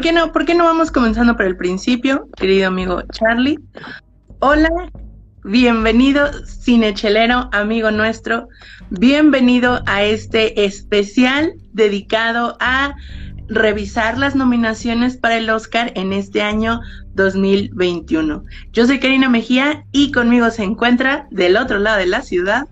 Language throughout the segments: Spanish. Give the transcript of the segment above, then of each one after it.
¿Por qué no? ¿Por qué no vamos comenzando por el principio, querido amigo Charlie? Hola, bienvenido cinechelero, amigo nuestro. Bienvenido a este especial dedicado a revisar las nominaciones para el Oscar en este año 2021. Yo soy Karina Mejía y conmigo se encuentra del otro lado de la ciudad.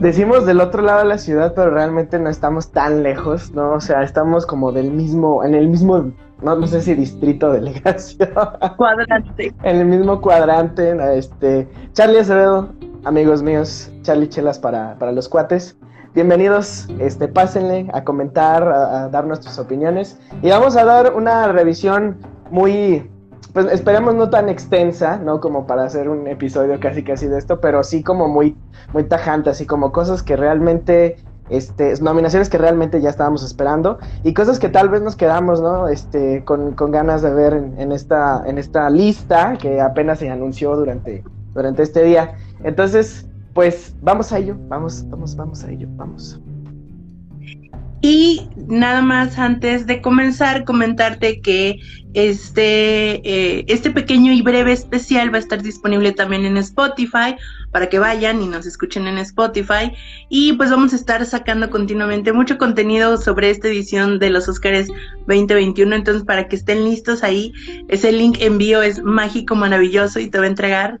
Decimos del otro lado de la ciudad, pero realmente no estamos tan lejos, ¿no? O sea, estamos como del mismo, en el mismo, no, no sé si distrito, delegación, Cuadrante. en el mismo cuadrante, este, Charlie Acevedo, amigos míos, Charlie Chelas para, para los cuates. Bienvenidos, este, pásenle a comentar, a, a dar nuestras opiniones y vamos a dar una revisión muy, pues esperemos no tan extensa, ¿no? Como para hacer un episodio casi casi de esto, pero sí como muy, muy tajante, así como cosas que realmente, este, nominaciones que realmente ya estábamos esperando y cosas que tal vez nos quedamos, ¿no? Este, con, con ganas de ver en, en esta, en esta lista que apenas se anunció durante, durante este día. Entonces, pues vamos a ello, vamos, vamos, vamos a ello, vamos. Y nada más antes de comenzar, comentarte que este, eh, este pequeño y breve especial va a estar disponible también en Spotify para que vayan y nos escuchen en Spotify. Y pues vamos a estar sacando continuamente mucho contenido sobre esta edición de los Oscars 2021. Entonces, para que estén listos ahí, ese link envío es mágico, maravilloso y te va a entregar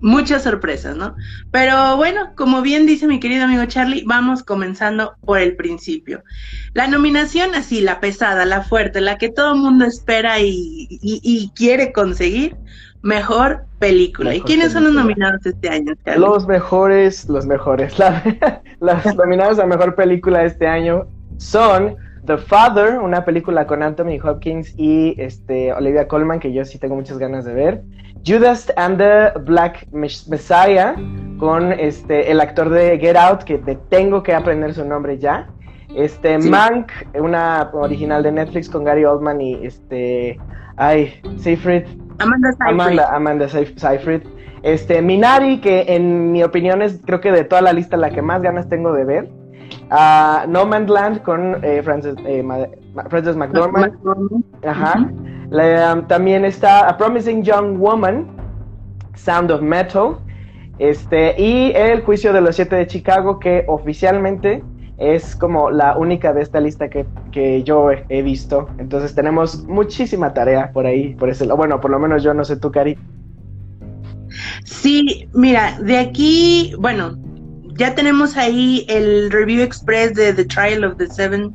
muchas sorpresas, ¿no? Pero bueno, como bien dice mi querido amigo Charlie, vamos comenzando por el principio. La nominación así, la pesada, la fuerte, la que todo el mundo espera y, y- y quiere conseguir, mejor película. ¿Y quiénes son los nominados este año, Charlie? Los mejores, los mejores. La- las nominadas a mejor película de este año son The Father, una película con Anthony Hopkins y este, Olivia Colman, que yo sí tengo muchas ganas de ver. Judas and the Black Mes- Messiah, con este, el actor de Get Out, que te tengo que aprender su nombre ya. Este, Sí. Mank, una original de Netflix con Gary Oldman y este, ay, Seyfried, Amanda Seyfried. Amanda, Amanda Seyf- Seyfried. Este, Minari, que en mi opinión es, creo que de toda la lista, la que más ganas tengo de ver. Ah, no Man's Land con eh, Frances, eh, Frances McDormand. Ajá. Um, también está A Promising Young Woman, Sound of Metal. Este, y El Juicio de los Siete de Chicago, que oficialmente es como la única de esta lista que, que yo he, he visto. Entonces tenemos muchísima tarea por ahí, por ese. Bueno, por lo menos yo no sé tú, Cari. Sí, mira, de aquí, bueno, ya tenemos ahí el review express de The Trial of the Seven,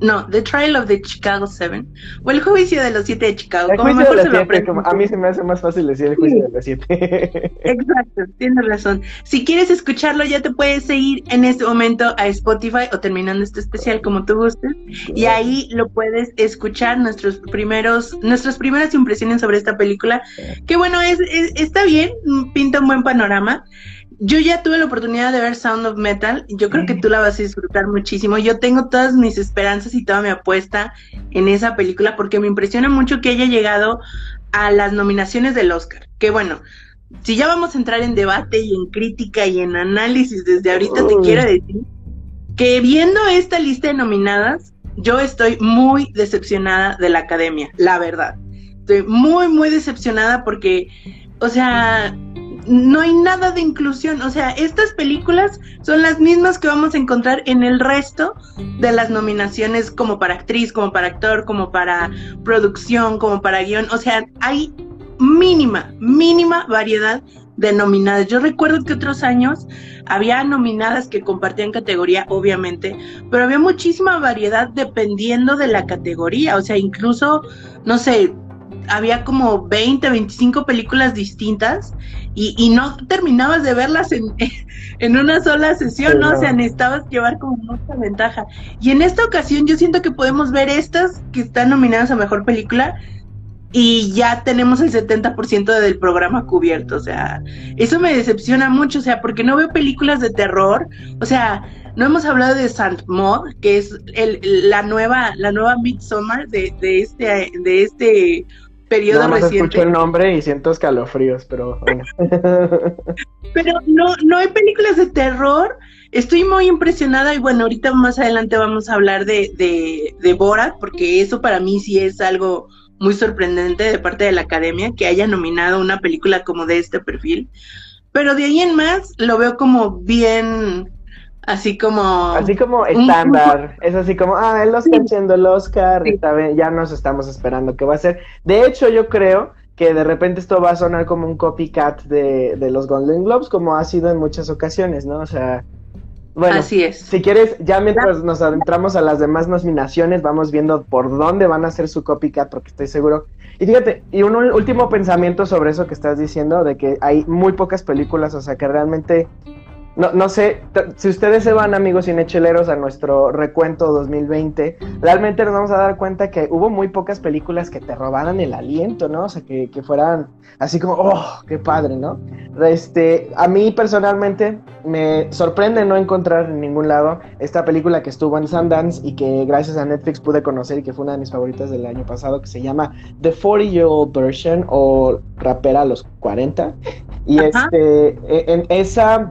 no, The Trial of the Chicago Seven, o el juicio de los siete de Chicago, El como juicio mejor de se los lo siete, aprendan. como- a mí se me hace más fácil decir el juicio Sí. de los siete. Exacto, tienes razón. Si quieres escucharlo, ya te puedes seguir en este momento a Spotify o terminando este especial como tú gustes. Y ahí lo puedes escuchar nuestros primeros, nuestras primeras impresiones sobre esta película. Que bueno, es, es- está bien, pinta un buen panorama. Yo ya tuve la oportunidad de ver Sound of Metal. Yo creo que tú la vas a disfrutar muchísimo. Yo tengo todas mis esperanzas y toda mi apuesta en esa película porque me impresiona mucho que haya llegado a las nominaciones del Oscar. Que bueno, si ya vamos a entrar en debate y en crítica y en análisis desde ahorita, te quiero decir que viendo esta lista de nominadas, yo estoy muy decepcionada de la academia, la verdad. Estoy muy, muy decepcionada porque, o sea, no hay nada de inclusión. O sea, estas películas son las mismas que vamos a encontrar en el resto de las nominaciones como para actriz, como para actor, como para producción, como para guion. O sea, hay mínima, mínima variedad de nominadas. Yo recuerdo que otros años había nominadas que compartían categoría, obviamente, pero había muchísima variedad dependiendo de la categoría. O sea, incluso, no sé, había como 20, 25 películas distintas y, y no terminabas de verlas en, en una sola sesión, Sí, ¿no? no. O sea, necesitabas llevar como mucha ventaja. Y en esta ocasión yo siento que podemos ver estas que están nominadas a Mejor Película y ya tenemos el 70% del programa cubierto, o sea, eso me decepciona mucho, o sea, porque no veo películas de terror, o sea, no hemos hablado de Saint Maud, que es el, la nueva, la nueva Midsommar de, de este, de este periodo Nada más escucho reciente. el nombre y siento escalofríos, pero bueno. Pero no, no hay películas de terror. Estoy muy impresionada y bueno, ahorita más adelante vamos a hablar de, de, de Borat, porque eso para mí sí es algo muy sorprendente de parte de la academia, que haya nominado una película como de este perfil. Pero de ahí en más lo veo como bien, así como... Así como estándar, es así como, ah, el Oscar siendo el Oscar, Sí. bien, ya nos estamos esperando que va a ser. De hecho, yo creo que de repente esto va a sonar como un copycat de, de los Golden Globes, como ha sido en muchas ocasiones, ¿no? O sea, bueno, así es. si quieres, ya mientras nos adentramos a las demás nominaciones, vamos viendo por dónde van a ser su copycat, porque estoy seguro. Y fíjate, y un último pensamiento sobre eso que estás diciendo, de que hay muy pocas películas, o sea, que realmente, no, no sé, si ustedes se van, amigos cinecheleros, a nuestro recuento 2020, realmente nos vamos a dar cuenta que hubo muy pocas películas que te robaran el aliento, ¿no? O sea, que, que fueran así como, oh, qué padre, ¿no? Este, a mí personalmente me sorprende no encontrar en ningún lado esta película que estuvo en Sundance y que gracias a Netflix pude conocer y que fue una de mis favoritas del año pasado, que se llama The 40 Year Old Version o Rapera a los 40. Y Ajá. este, e- en esa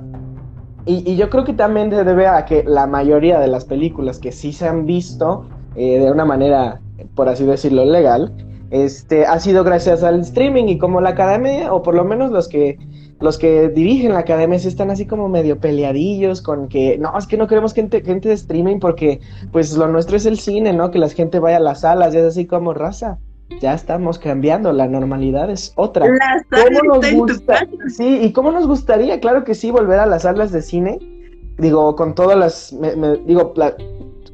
y, y yo creo que también se debe a que la mayoría de las películas que sí se han visto eh, de una manera, por así decirlo, legal, este, ha sido gracias al streaming y como la academia, o por lo menos los que los que dirigen la academia sí están así como medio peleadillos con que no, es que no queremos gente, gente de streaming porque pues lo nuestro es el cine, ¿no? Que la gente vaya a las salas y es así como raza. Ya estamos cambiando, la normalidad es otra. La ¿Cómo nos gusta? Sí, y cómo nos gustaría, claro que sí, volver a las salas de cine. Digo, con todas las, me- me- digo, la-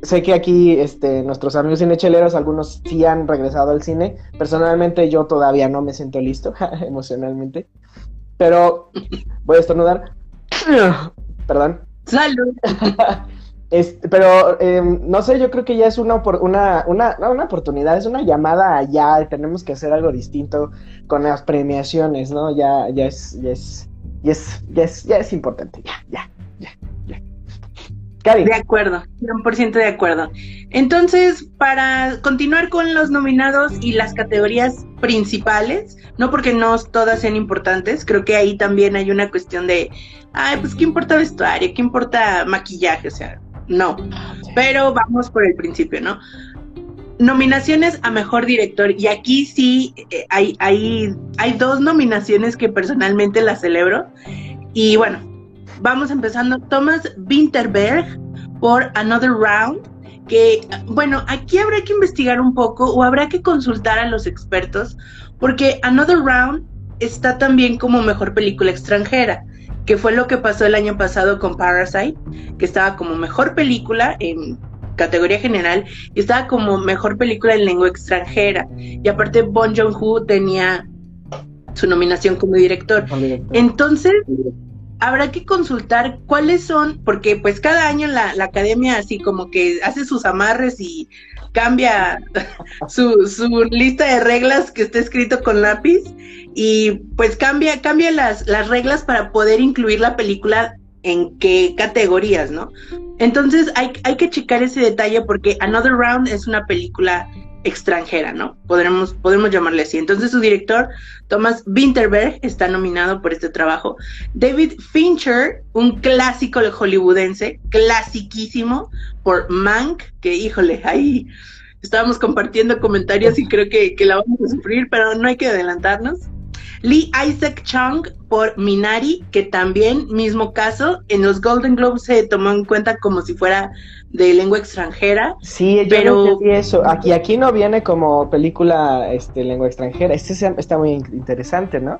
sé que aquí, este, nuestros amigos cinecheleros, algunos sí han regresado al cine. Personalmente, yo todavía no me siento listo, emocionalmente. Pero voy a estornudar. Perdón. Salud. Este, pero eh, no sé, yo creo que ya es una, una, una, una oportunidad, es una llamada allá, tenemos que hacer algo distinto con las premiaciones, ¿no? Ya, ya es, ya es, ya es, ya es, ya es importante, ya, ya, ya, ya. Cari, De acuerdo, 100% de acuerdo. Entonces, para continuar con los nominados y las categorías principales, no porque no todas sean importantes, creo que ahí también hay una cuestión de, ay, pues qué importa vestuario, qué importa maquillaje, o sea, no. Pero vamos por el principio, ¿no? Nominaciones a mejor director. Y aquí sí eh, hay, hay, hay dos nominaciones que personalmente las celebro. Y bueno, vamos empezando. Thomas Winterberg por Another Round. Que, bueno, aquí habrá que investigar un poco o habrá que consultar a los expertos. Porque Another Round está también como mejor película extranjera. Que fue lo que pasó el año pasado con Parasite. Que estaba como mejor película en categoría general y estaba como mejor película en lengua extranjera. Y aparte Bon Joon-ho tenía su nominación como director. Entonces, habrá que consultar cuáles son, porque pues cada año la, la academia así como que hace sus amarres y cambia su, su lista de reglas que está escrito con lápiz y pues cambia, cambia las, las reglas para poder incluir la película en qué categorías, ¿no? Entonces hay, hay que checar ese detalle porque Another Round es una película extranjera, ¿no? Podremos, podemos llamarle así. Entonces su director, Thomas Winterberg, está nominado por este trabajo. David Fincher, un clásico hollywoodense, clasiquísimo, por Mank, que híjole, ahí estábamos compartiendo comentarios y creo que, que la vamos a sufrir, pero no hay que adelantarnos. Lee Isaac Chung por Minari, que también, mismo caso, en los Golden Globes se tomó en cuenta como si fuera de lengua extranjera. Sí, yo pero- no entendí eso. Aquí, aquí no viene como película este, lengua extranjera. Este está muy in- interesante, ¿no?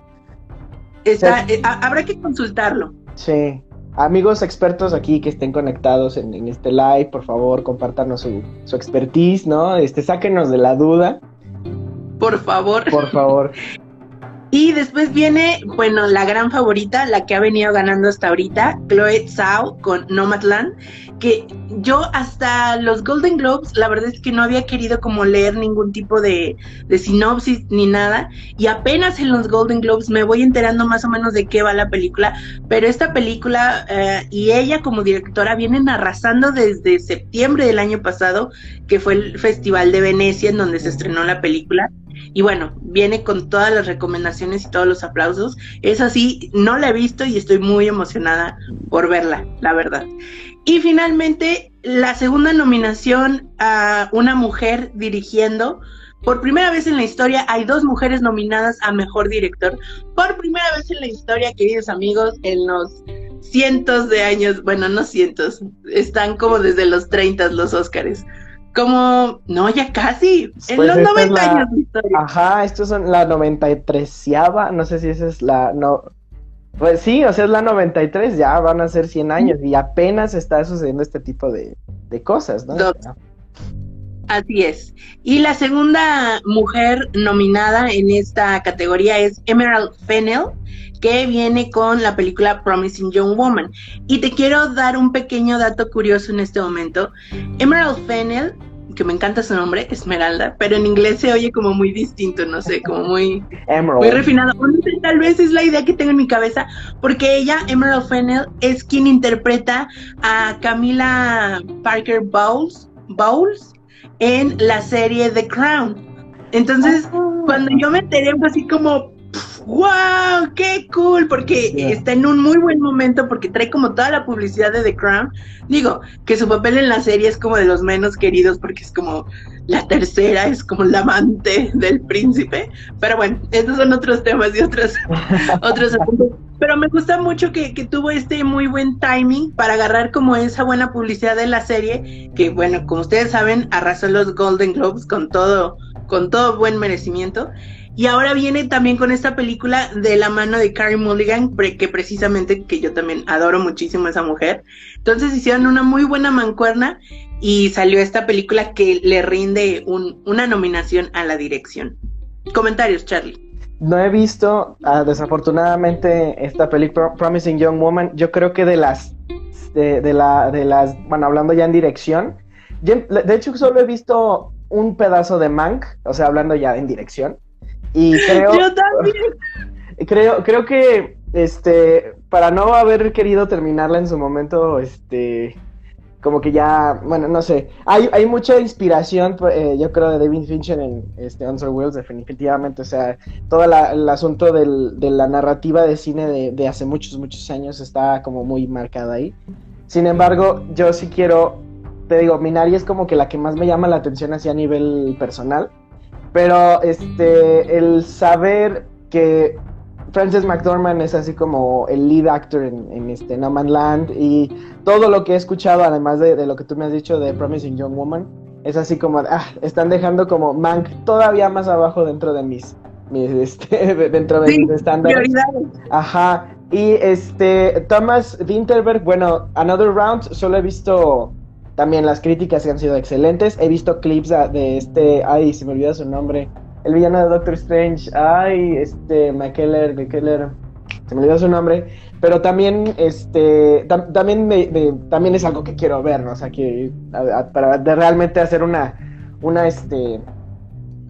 Está, eh, ha- habrá que consultarlo. Sí. Amigos expertos aquí que estén conectados en, en este live, por favor, compártanos su, su expertise, ¿no? Este, sáquenos de la duda. por favor. Por favor. Y después viene, bueno, la gran favorita, la que ha venido ganando hasta ahorita, Chloe Zhao con Nomadland, que yo hasta los Golden Globes, la verdad es que no había querido como leer ningún tipo de, de sinopsis ni nada, y apenas en los Golden Globes me voy enterando más o menos de qué va la película, pero esta película eh, y ella como directora vienen arrasando desde septiembre del año pasado, que fue el Festival de Venecia en donde se estrenó la película y bueno, viene con todas las recomendaciones y todos los aplausos. Es así, no la he visto y estoy muy emocionada por verla, la verdad. Y finalmente, la segunda nominación a una mujer dirigiendo. Por primera vez en la historia hay dos mujeres nominadas a Mejor Director. Por primera vez en la historia, queridos amigos, en los cientos de años, bueno, no cientos, están como desde los 30 los Óscares como, no, ya casi, en pues los 90 años de historia. Ajá, estos son la 93 no sé si esa es la, no, pues sí, o sea, es la 93, ya van a ser 100 años y apenas está sucediendo este tipo de, de cosas, ¿no? Así es. Y la segunda mujer nominada en esta categoría es Emerald Fennell, que viene con la película Promising Young Woman. Y te quiero dar un pequeño dato curioso en este momento. Emerald Fennell, que me encanta su nombre, Esmeralda, pero en inglés se oye como muy distinto, no sé, como muy, muy refinado. Tal vez es la idea que tengo en mi cabeza, porque ella, Emerald Fennell, es quien interpreta a Camila Parker Bowles, Bowles en la serie The Crown. Entonces, ah. cuando yo me enteré, fue así como, ¡Wow! ¡Qué cool! Porque está en un muy buen momento porque trae como toda la publicidad de The Crown. Digo, que su papel en la serie es como de los menos queridos porque es como la tercera, es como la amante del príncipe. Pero bueno, esos son otros temas y otros, otros Pero me gusta mucho que, que tuvo este muy buen timing para agarrar como esa buena publicidad de la serie, que bueno, como ustedes saben, arrasó los Golden Globes con todo, con todo buen merecimiento. Y ahora viene también con esta película de la mano de Carrie Mulligan, que precisamente que yo también adoro muchísimo a esa mujer. Entonces hicieron una muy buena mancuerna y salió esta película que le rinde un, una nominación a la dirección. Comentarios, Charlie. No he visto, ah, desafortunadamente, esta película Promising Young Woman. Yo creo que de las, de, la, de las, bueno, hablando ya en dirección, de hecho solo he visto un pedazo de Mank, o sea, hablando ya en dirección. Y creo. Yo también. Creo, creo que este. Para no haber querido terminarla en su momento, este. Como que ya, bueno, no sé. Hay, hay mucha inspiración, eh, yo creo, de David Fincher en este Answer Wheels, definitivamente. O sea, todo el asunto del, de la narrativa de cine de, de hace muchos, muchos años está como muy marcada ahí. Sin embargo, yo sí quiero, te digo, Minari es como que la que más me llama la atención así a nivel personal. Pero este, el saber que Frances McDormand es así como el lead actor en, este No Man Land y todo lo que he escuchado, además de, lo que tú me has dicho de Promising Young Woman, es así como, ah, están dejando como Mank todavía más abajo dentro de mis, mis este, dentro de mis estándares. Ajá. Y este, Thomas Winterberg, bueno, Another Round, solo he visto también las críticas han sido excelentes. He visto clips de este, ay, se me olvida su nombre, el villano de Doctor Strange, ay, este, McKellar, McKellar, se me olvidó su nombre, pero también, este, también, me, también es algo que quiero ver, ¿no? O sea, que para realmente hacer una, una, este,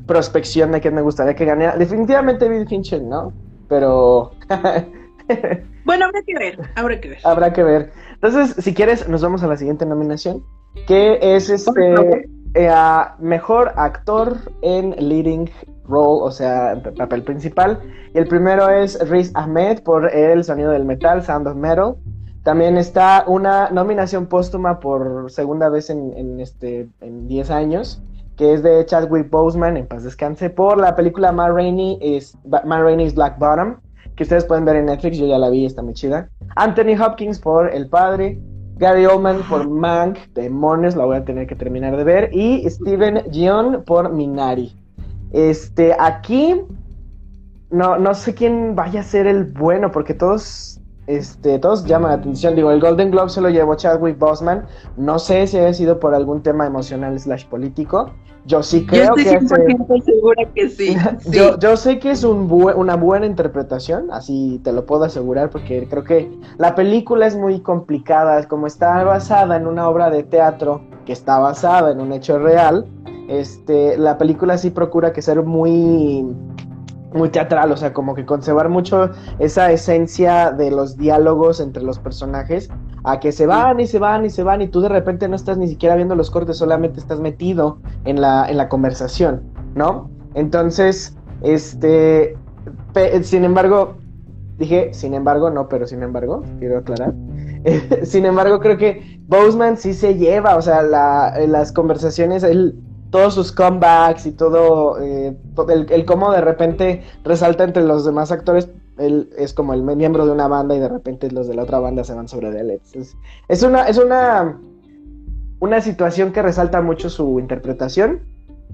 prospección de que me gustaría que ganara. Definitivamente Bill Fincher, ¿no? Pero... bueno, habrá que ver, habrá que ver. Habrá que ver. Entonces, si quieres, nos vamos a la siguiente nominación, que es este eh, mejor actor en leading role, o sea, papel principal. Y el primero es Riz Ahmed por El sonido del metal, Sound of Metal. También está una nominación póstuma por segunda vez en, este en 10 años, que es de Chadwick Boseman, en paz descanse, por la película Ma Rainey is, Ma Rainey's Black Bottom, que ustedes pueden ver en Netflix, yo ya la vi, está muy chida. Anthony Hopkins por El Padre, Gary Oldman por Mank, Demonios, la voy a tener que terminar de ver, y Steven Yeun por Minari. Este, aquí no, no sé quién vaya a ser el bueno, porque todos, este, todos llaman la atención. Digo, el Golden Globe se lo llevó Chadwick Boseman. No sé si haya sido por algún tema emocional slash político. Yo sí creo yo que estoy 100% segura que sí. Yo, yo sé que es un una buena interpretación, así te lo puedo asegurar, porque creo que la película es muy complicada, como está basada en una obra de teatro que está basada en un hecho real, este, la película sí procura que ser muy muy teatral, o sea, como que conservar mucho esa esencia de los diálogos entre los personajes, a que se van y se van y se van y tú de repente no estás ni siquiera viendo los cortes, solamente estás metido en la, en la conversación, ¿no? Entonces, este, sin embargo, dije, sin embargo, no, pero sin embargo, quiero aclarar. sin embargo, creo que Boseman sí se lleva, o sea, las conversaciones, él todos sus comebacks y todo, eh, el, cómo de repente resalta entre los demás actores, él es como el miembro de una banda y de repente los de la otra banda se van sobre él. Es, es una, es una, una situación que resalta mucho su interpretación,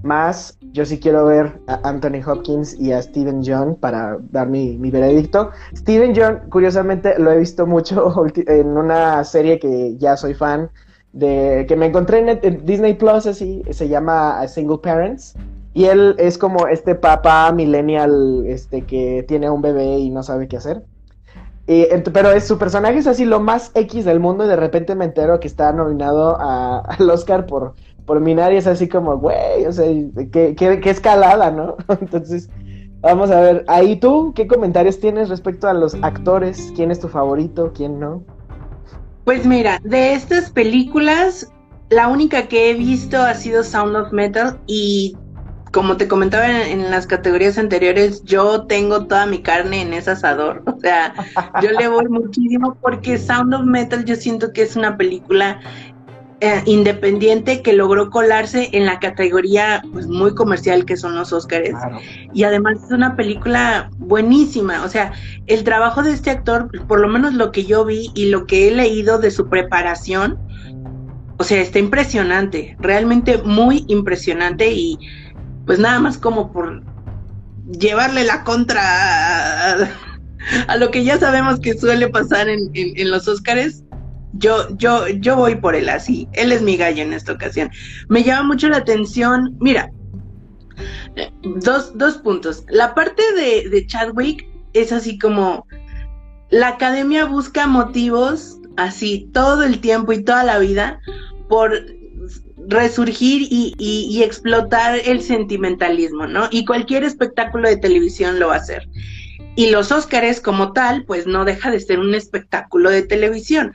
más yo sí quiero ver a Anthony Hopkins y a Steven John para dar mi, mi veredicto. Steven John, curiosamente, lo he visto mucho en una serie que ya soy fan, de que me encontré en, Disney Plus, así, se llama Single Parents. Y él es como este papá millennial este, que tiene un bebé y no sabe qué hacer. pero es, su personaje es así lo más X del mundo y de repente me entero que está nominado al Oscar por, por Minari. Es así como, güey, o sea, qué, qué escalada, ¿no? Entonces, vamos a ver. Ahí tú, ¿qué comentarios tienes respecto a los actores? ¿Quién es tu favorito? ¿Quién no? Pues mira, de estas películas, la única que he visto ha sido Sound of Metal y como te comentaba en, las categorías anteriores, yo tengo toda mi carne en ese asador. O sea, yo le voy muchísimo porque Sound of Metal yo siento que es una película eh, independiente que logró colarse en la categoría pues muy comercial que son los Oscars. Y además es una película buenísima. O sea, el trabajo de este actor, por lo menos lo que yo vi y lo que he leído de su preparación, o sea, está impresionante, realmente muy impresionante y pues nada más como por llevarle la contra a, lo que ya sabemos que suele pasar en, en los Oscars, yo, yo, yo voy por él así. Él es mi gallo en esta ocasión. Me llama mucho la atención. Mira, dos, dos puntos. La parte de, Chadwick es así como la academia busca motivos así todo el tiempo y toda la vida por resurgir y, y, y, explotar el sentimentalismo, ¿no? Y cualquier espectáculo de televisión lo va a hacer. Y los Óscares como tal, pues no deja de ser un espectáculo de televisión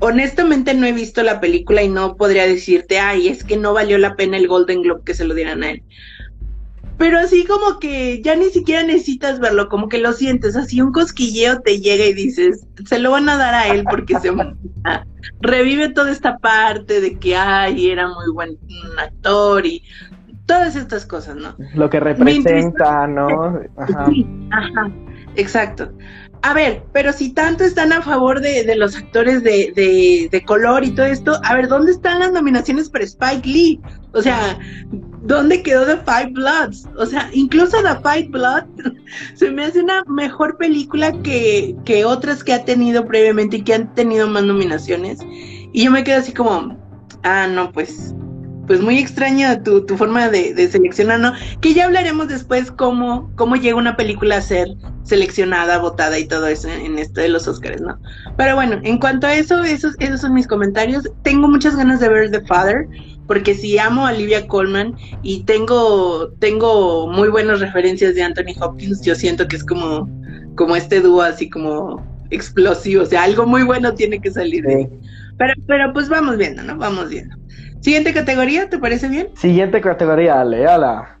honestamente no he visto la película y no podría decirte, ay, es que no valió la pena el Golden Globe que se lo dieran a él. Pero así como que ya ni siquiera necesitas verlo, como que lo sientes, así un cosquilleo te llega y dices, se lo van a dar a él porque se revive toda esta parte de que, ay, era muy buen actor y todas estas cosas, ¿no? Lo que representa, ¿no? Ajá. ajá, exacto. A ver, pero si tanto están a favor de, los actores de, de, color y todo esto, a ver, ¿dónde están las nominaciones para Spike Lee? O sea, ¿dónde quedó The Five Bloods? O sea, incluso The Five Blood se me hace una mejor película que, que otras que ha tenido previamente y que han tenido más nominaciones. Y yo me quedo así como, ah, no, pues pues muy extraña tu, tu forma de, de, seleccionar, ¿no? Que ya hablaremos después cómo, cómo llega una película a ser seleccionada, votada y todo eso en, esto de los Oscars, ¿no? Pero bueno, en cuanto a eso, esos, esos son mis comentarios. Tengo muchas ganas de ver The Father, porque si amo a Olivia Colman y tengo, tengo muy buenas referencias de Anthony Hopkins, yo siento que es como, como este dúo así como explosivo, o sea, algo muy bueno tiene que salir de Pero, pero pues vamos viendo, ¿no? Vamos viendo. Siguiente categoría, ¿te parece bien? Siguiente categoría, Leala.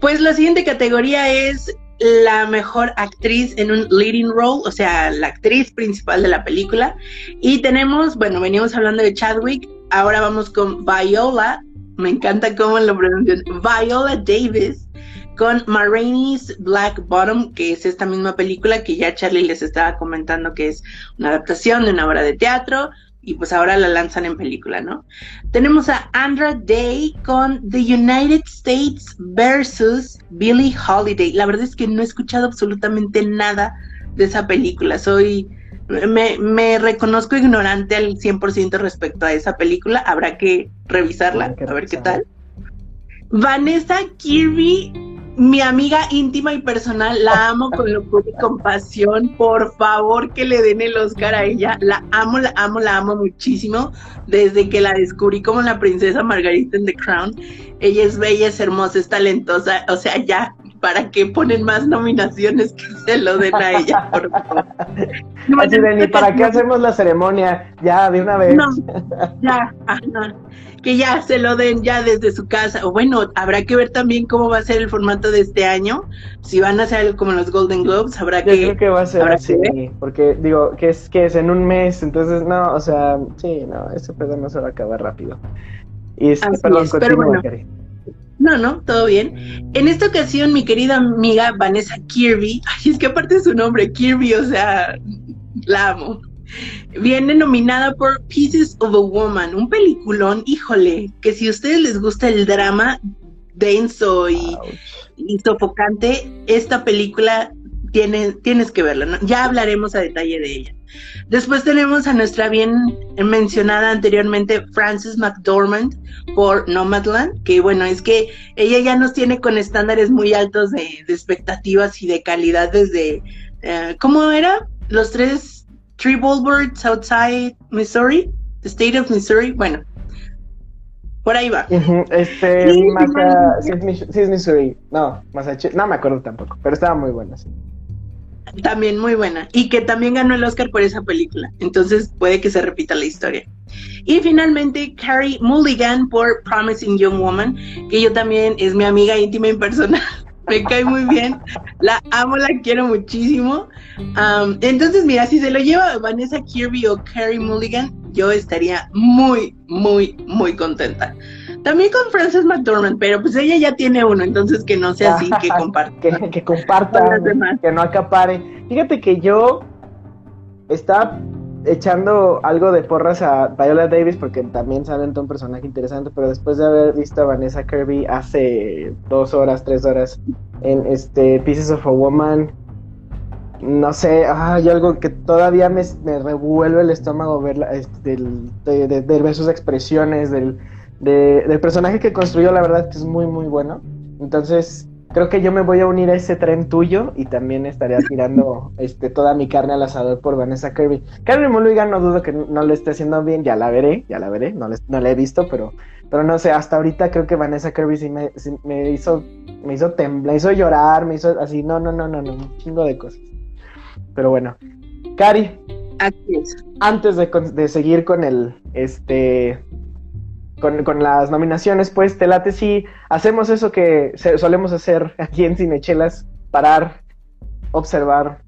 Pues la siguiente categoría es la mejor actriz en un leading role, o sea, la actriz principal de la película. Y tenemos, bueno, veníamos hablando de Chadwick, ahora vamos con Viola, me encanta cómo lo pronuncian, Viola Davis, con Marraine's Black Bottom, que es esta misma película que ya Charlie les estaba comentando que es una adaptación de una obra de teatro y pues ahora la lanzan en película, ¿no? Tenemos a Andra Day con The United States versus Billie Holiday. La verdad es que no he escuchado absolutamente nada de esa película. Soy, me, me reconozco ignorante al 100% respecto a esa película. Habrá que revisarla, a ver qué tal. Vanessa Kirby, mi amiga íntima y personal, la amo con locura y compasión. Por favor, que le den el Oscar a ella. La amo, la amo, la amo muchísimo. Desde que la descubrí como la princesa Margarita en The Crown. Ella es bella, es hermosa, es talentosa. O sea, ya, ¿para qué ponen más nominaciones que se lo den a ella? Por favor. Así de, ni para qué hacemos la ceremonia, ya, de una vez. No, ya, ajá. que ya se lo den ya desde su casa. O bueno, habrá que ver también cómo va a ser el formato de este año. Si van a algo como los Golden Globes, habrá Yo que. creo que va a ser así, que porque digo, que es que es en un mes, entonces no, o sea, sí, no, ese pedo no se va a acabar rápido. Y este, perdón, es, pero continúa, bueno. No, no, todo bien. En esta ocasión, mi querida amiga Vanessa Kirby, ay, es que aparte de su nombre, Kirby, o sea, la amo. Viene nominada por Pieces of a Woman, un peliculón, híjole, que si a ustedes les gusta el drama denso y, y sofocante, esta película tiene, tienes que verla, ¿no? Ya hablaremos a detalle de ella. Después tenemos a nuestra bien mencionada anteriormente Frances McDormand por Nomadland, que bueno, es que ella ya nos tiene con estándares muy altos de, de expectativas y de calidad desde, eh, ¿cómo era? Los tres Three Billboards Outside Missouri, The State of Missouri, bueno, por ahí va. Este, Sí, es Missouri, no, Massachusetts, no me acuerdo tampoco, pero estaba muy buena, sí. También muy buena. Y que también ganó el Oscar por esa película. Entonces puede que se repita la historia. Y finalmente, Carrie Mulligan por Promising Young Woman, que yo también es mi amiga íntima y personal. Me cae muy bien. La amo, la quiero muchísimo. Am, entonces, mira, si se lo lleva Vanessa Kirby o Carrie Mulligan, yo estaría muy, muy, muy contenta. También con Frances McDormand, pero pues ella ya tiene uno, entonces que no sea así, que comparta. que, que comparta, Con las demás. que no acapare. Fíjate que yo estaba echando algo de porras a Viola Davis porque también sale un personaje interesante, pero después de haber visto a Vanessa Kirby hace dos horas, tres horas en este Pieces of a Woman, no sé, hay algo que todavía me, me revuelve el estómago verla, este, del- de, de- de ver sus expresiones, del, de- del personaje que construyó, la verdad que es muy, muy bueno. Entonces, creo que yo me voy a unir a ese tren tuyo y también estaría tirando este, toda mi carne al asador por Vanessa Kirby. Carmen Mulligan no dudo que no le esté haciendo bien, ya la veré, ya la veré, no, le- no la he visto, pero, pero no sé, hasta ahorita creo que Vanessa Kirby sí me, sí me hizo, me hizo temblar, me hizo llorar, me hizo así, no, no, no, no, no, un chingo de cosas. Pero bueno, Cari, antes de, de seguir con el, este, con, con las nominaciones, pues te late si hacemos eso que solemos hacer aquí en Cinechelas, parar, observar.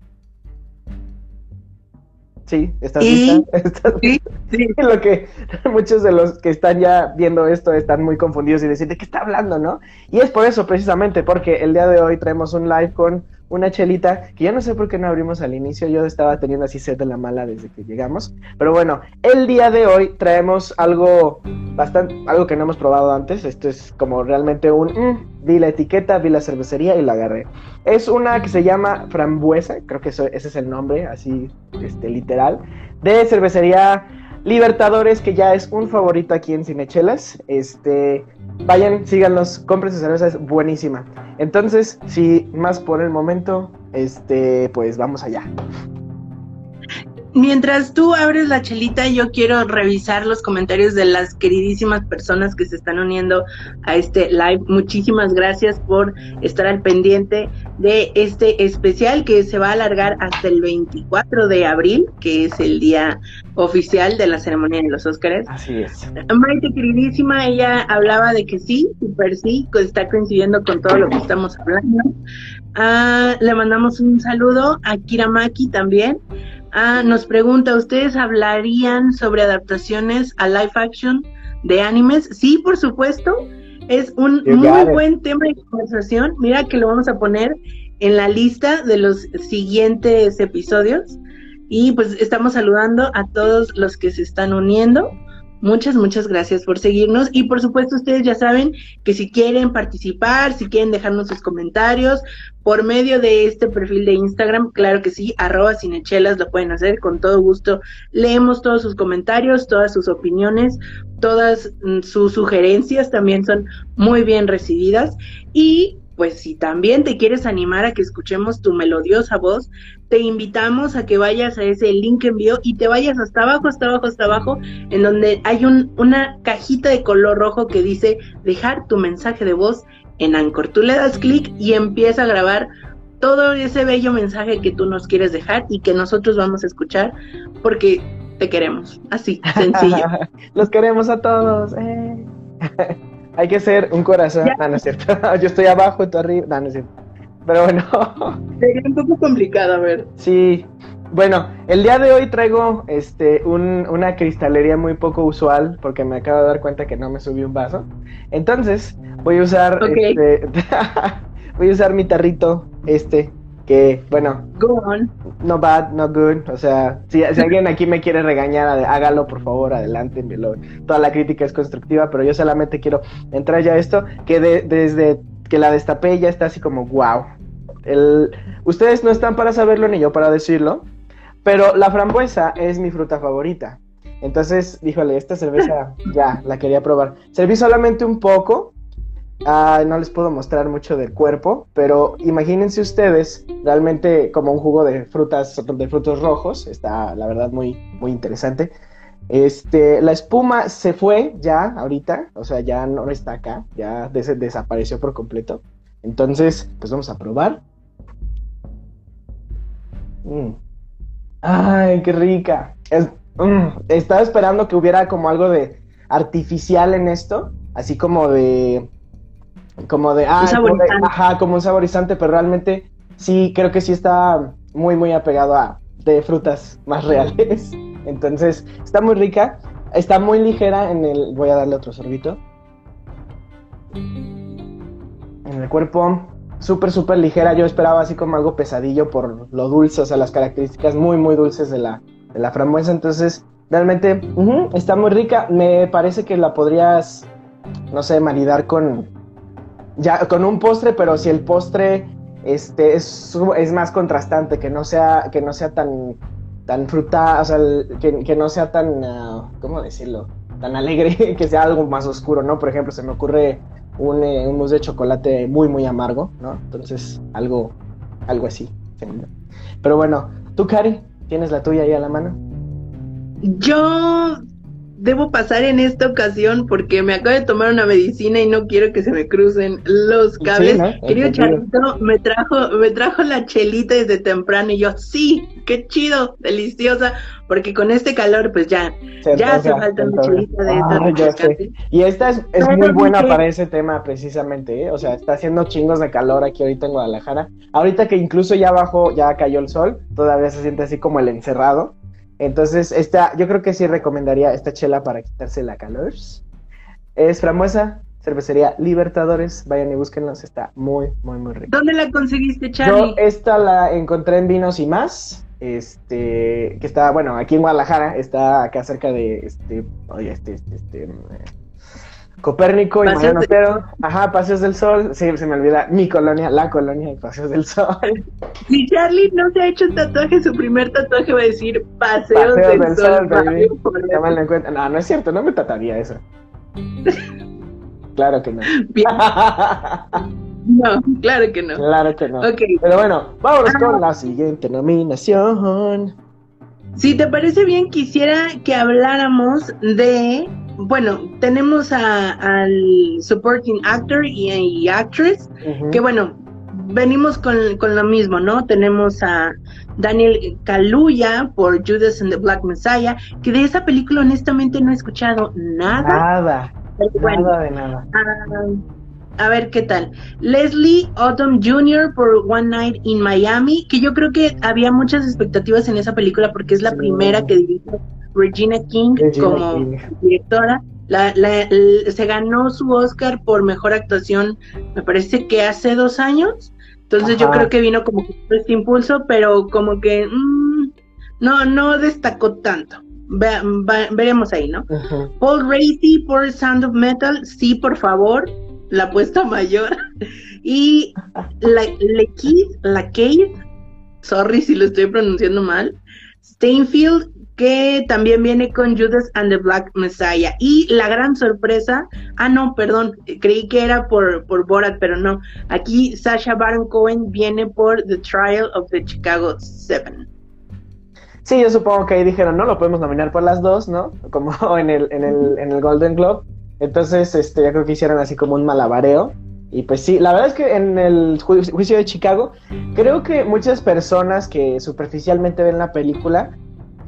Sí, ¿estás Y- lista? ¿Estás Sí, sí. lo que muchos de los que están ya viendo esto están muy confundidos y decir de qué está hablando, ¿no? Y es por eso precisamente, porque el día de hoy traemos un live con una chelita que yo no sé por qué no abrimos al inicio, yo estaba teniendo así sed de la mala desde que llegamos, pero bueno, el día de hoy traemos algo bastante, algo que no hemos probado antes, esto es como realmente un, mm, vi la etiqueta, vi la cervecería y la agarré. Es una que se llama frambuesa, creo que eso- ese es el nombre, así, este, literal, de cervecería Libertadores, que ya es un favorito aquí en Cinechelas. Este, vayan, síganlos, compren su cerveza, es buenísima. Entonces, si más por el momento, este, pues vamos allá. Mientras tú abres la chelita, yo quiero revisar los comentarios de las queridísimas personas que se están uniendo a este live. Muchísimas gracias por estar al pendiente de este especial que se va a alargar hasta el 24 de abril, que es el día oficial de la ceremonia de los Óscares. Así es. Maite, queridísima, ella hablaba de que sí, super sí, que está coincidiendo con todo lo que estamos hablando. Ah, le mandamos un saludo a Kiramaki también. Ah, nos pregunta, ¿ustedes hablarían sobre adaptaciones a live action de animes? Sí, por supuesto. Es un You muy buen tema de conversación. Mira que lo vamos a poner en la lista de los siguientes episodios. Y pues estamos saludando a todos los que se están uniendo Muchas, muchas gracias por seguirnos y por supuesto ustedes ya saben que si quieren participar, si quieren dejarnos sus comentarios por medio de este perfil de Instagram, claro que sí, arroba cinechelas lo pueden hacer con todo gusto. Leemos todos sus comentarios, todas sus opiniones, todas mm, sus sugerencias también son muy bien recibidas y pues si también te quieres animar a que escuchemos tu melodiosa voz, te invitamos a que vayas a ese link envío y te vayas hasta abajo, hasta abajo, hasta abajo, en donde hay un, una cajita de color rojo que dice dejar tu mensaje de voz en Anchor. Tú le das clic y empieza a grabar todo ese bello mensaje que tú nos quieres dejar y que nosotros vamos a escuchar porque te queremos. Así, sencillo. Los queremos a todos. Eh. Hay que ser un corazón. No, no es cierto. Yo estoy abajo, tú arriba. No, no es cierto. Pero bueno. Sería un poco complicado, a ver. Sí. Bueno, el día de hoy traigo este un, una cristalería muy poco usual porque me acabo de dar cuenta que no me subí un vaso. Entonces voy a usar este, voy a usar mi tarrito este que bueno, no bad, no good, o sea, si, alguien aquí me quiere regañar, hágalo por favor, adelante, toda la crítica es constructiva, pero yo solamente quiero entrar ya a esto, que desde que la destapé ya está así como wow. El, ustedes no están para saberlo ni yo para decirlo, pero la frambuesa es mi fruta favorita. Entonces, híjole, esta cerveza ya la quería probar. Serví solamente un poco, Ah, no les puedo mostrar mucho del cuerpo, pero imagínense ustedes realmente como un jugo de frutas, de frutos rojos. Está, la verdad, muy, muy interesante. Este, la espuma se fue ya ahorita, o sea, ya no está acá, ya desapareció por completo. Entonces, pues vamos a probar. Mm. Ay, qué rica. Mm, estaba esperando que hubiera como algo de artificial en esto, así como de como de, ah, como ajá, como un saborizante, pero realmente sí, creo que sí está muy, muy apegado a de frutas más reales. Entonces, está muy rica, está muy ligera en el, voy a darle otro sorbito. En el cuerpo, súper, súper ligera. Yo esperaba así como algo pesadillo por lo dulce, o sea, las características muy, muy dulces de la, de la frambuesa. Entonces, realmente está muy rica. Me parece que la podrías, no sé, maridar con, ya con un postre, pero si el postre este, es, es más contrastante, que no sea, que no sea tan, tan fruta, o sea, que, no sea tan, uh, ¿cómo decirlo? Tan alegre, que sea algo más oscuro, ¿no? Por ejemplo, se me ocurre un, eh, un mousse de chocolate muy, muy amargo, ¿no? Entonces, algo, algo así. Pero bueno, tú, Cari, ¿tienes la tuya ahí a la mano? Yo debo pasar en esta ocasión porque me acabo de tomar una medicina y no quiero que se me crucen los cables. Querido Charito, me trajo, me trajo la chelita desde temprano y yo, sí, qué chido, deliciosa, porque con este calor, pues ya, ya hace falta una chelita de esta. y esta es, es muy buena para ese tema precisamente, ¿eh? o sea, está haciendo chingos de calor aquí ahorita en Guadalajara. Ahorita que incluso ya bajó, ya cayó el sol, todavía se siente así como el encerrado. Entonces, esta, yo creo que sí recomendaría esta chela para quitarse la calor. Es frambuesa, cervecería Libertadores. Vayan y búsquenlos, está muy, muy, muy rico. ¿Dónde la conseguiste, Charlie? Yo esta la encontré en Vinos y Más. Este, que está, bueno, aquí en Guadalajara, está acá cerca de este, oye, este, este, este Copérnico y Mariano Otero. Ajá, Paseos del Sol. Sí, se me olvida. Mi colonia, la colonia de Paseos del Sol. Si Charlie no se ha hecho un tatuaje, su primer tatuaje va a decir Paseos, del, Sol. No, no es cierto, no me tatuaría eso. claro que no. No, claro que no. Claro que no. Pero bueno, vámonos con la siguiente nominación. Si te parece bien, quisiera que habláramos de bueno, tenemos al supporting actor y, actress, que bueno, venimos con, lo mismo, ¿no? Tenemos a Daniel Kaluuya por Judas and the Black Messiah, que de esa película honestamente no he escuchado nada. Nada. nada de nada. Ah, a ver qué tal. Leslie Odom Jr. por One Night in Miami, que yo creo que había muchas expectativas en esa película porque es la primera que dirige Regina King como directora. se ganó su Oscar por mejor actuación, me parece que hace dos años. Entonces yo creo que vino como este impulso, pero como que mm, no, no destacó tanto. veremos ahí, ¿no? Paul Racy por Sound of Metal, sí, por favor, la apuesta mayor. y la, la Kate, sorry si lo estoy pronunciando mal, Steinfield, que también viene con Judas and the Black Messiah. Y la gran sorpresa, ah, no, perdón, creí que era por, por Borat, pero no. Aquí Sasha Baron Cohen viene por The Trial of the Chicago Seven. Sí, yo supongo que ahí dijeron, no, lo podemos nominar por las dos, ¿no? Como en el, en el, en el Golden Globe. Entonces, este, yo creo que hicieron así como un malabareo. Y pues sí, la verdad es que en el juicio de Chicago, creo que muchas personas que superficialmente ven la película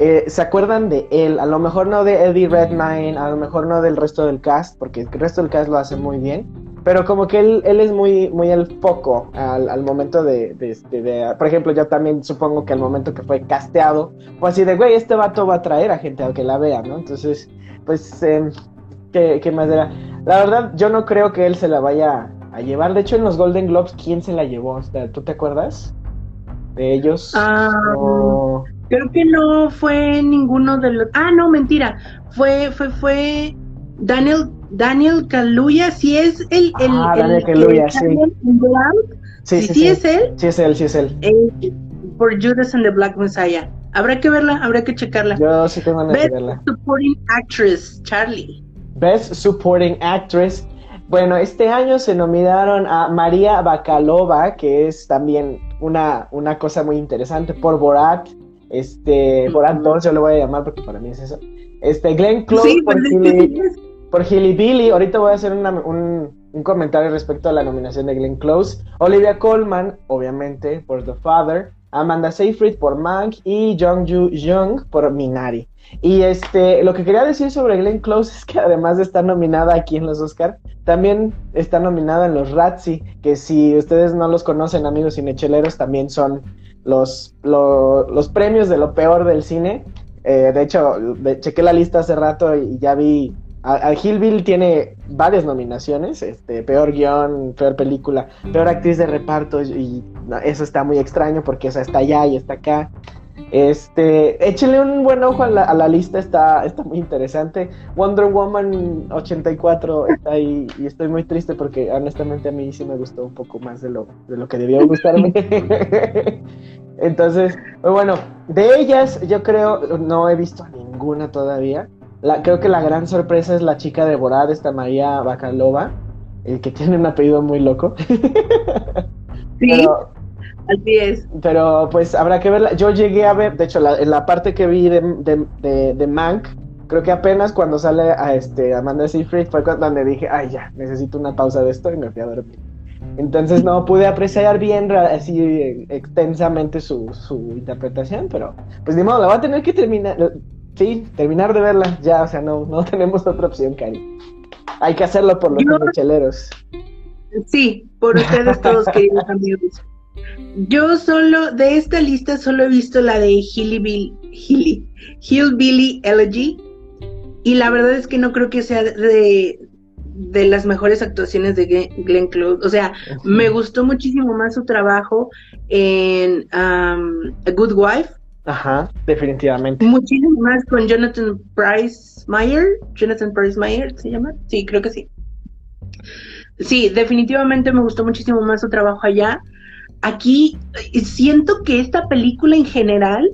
eh, se acuerdan de él, a lo mejor no de Eddie Redmayne, a lo mejor no del resto del cast, porque el resto del cast lo hace muy bien, pero como que él, él es muy, muy el foco al, momento de, de, por ejemplo, yo también supongo que al momento que fue casteado, pues así de, güey, este vato va a traer a gente a que la vea, ¿no? Entonces, pues, eh, ¿qué, ¿qué, más era? La verdad, yo no creo que él se la vaya a llevar, de hecho, en los Golden Globes, ¿quién se la llevó? ¿Tú te acuerdas? De ellos. Ah, Creo que no fue ninguno de los. Ah, no, mentira. Fue, fue, fue Daniel, Daniel Kaluuya. Sí es el, el, ah, Daniel Kaluuya, sí. Sí, sí, sí, es él. Sí es él, sí es él. por Judas and the Black Messiah. Habrá que verla, habrá que checarla. Yo sí tengo ganas de verla. Best Supporting Actress, Charlie. Best Supporting Actress. Bueno, este año se nominaron a María Bakalova, que es también una, una cosa muy interesante, por Borat, este, por Anton, yo lo voy a llamar porque para mí es eso. Este, Glenn Close por, pues Hilly, Billy. Ahorita voy a hacer un, un, comentario respecto a la nominación de Glenn Close. Olivia Colman, obviamente, por The Father. Amanda Seyfried por Mank y Jung Ju Jung por Minari. Y este, lo que quería decir sobre Glenn Close es que además de estar nominada aquí en los Oscar, también está nominada en los Razzie, que si ustedes no los conocen, amigos cinecheleros, también son los, los premios de lo peor del cine. Eh, de hecho, chequé la lista hace rato y ya vi. A, Hillbill tiene varias nominaciones: este, peor guion, peor película, peor actriz de reparto. Y eso está muy extraño porque esa está allá y está acá. Este, échenle un buen ojo a la, lista, está, está muy interesante. Wonder Woman 84 está ahí y estoy muy triste porque honestamente a mí sí me gustó un poco más de lo, de lo que debió gustarme. Entonces, pues bueno, de ellas yo creo, no he visto ninguna todavía. La, creo que la gran sorpresa es la chica de Borad, esta María Bacalova, el que tiene un apellido muy loco. Sí. Así es. Pero pues habrá que verla. Yo llegué a ver, de hecho, la, en la parte que vi de, de, de, Mank, creo que apenas cuando sale a este Amanda Seyfried fue cuando dije, ay ya, necesito una pausa de esto y me fui a dormir. Entonces no pude apreciar bien así extensamente su, su interpretación, pero pues ni modo, la voy a tener que terminar, sí, terminar de verla ya, o sea, no, no tenemos otra opción, Cari. Hay que hacerlo por los cheleros. Sí, por ustedes todos, queridos amigos. Yo solo, de esta lista, solo he visto la de Hillbilly, Hilly, Hillbilly Elegy. Y la verdad es que no creo que sea de, de las mejores actuaciones de Glenn Close. O sea, me gustó muchísimo más su trabajo en um, A Good Wife. Ajá, definitivamente. Muchísimo más con Jonathan Price Meyer. Jonathan Price Meyer se llama. Sí, creo que sí. Sí, definitivamente me gustó muchísimo más su trabajo allá aquí eh, siento que esta película en general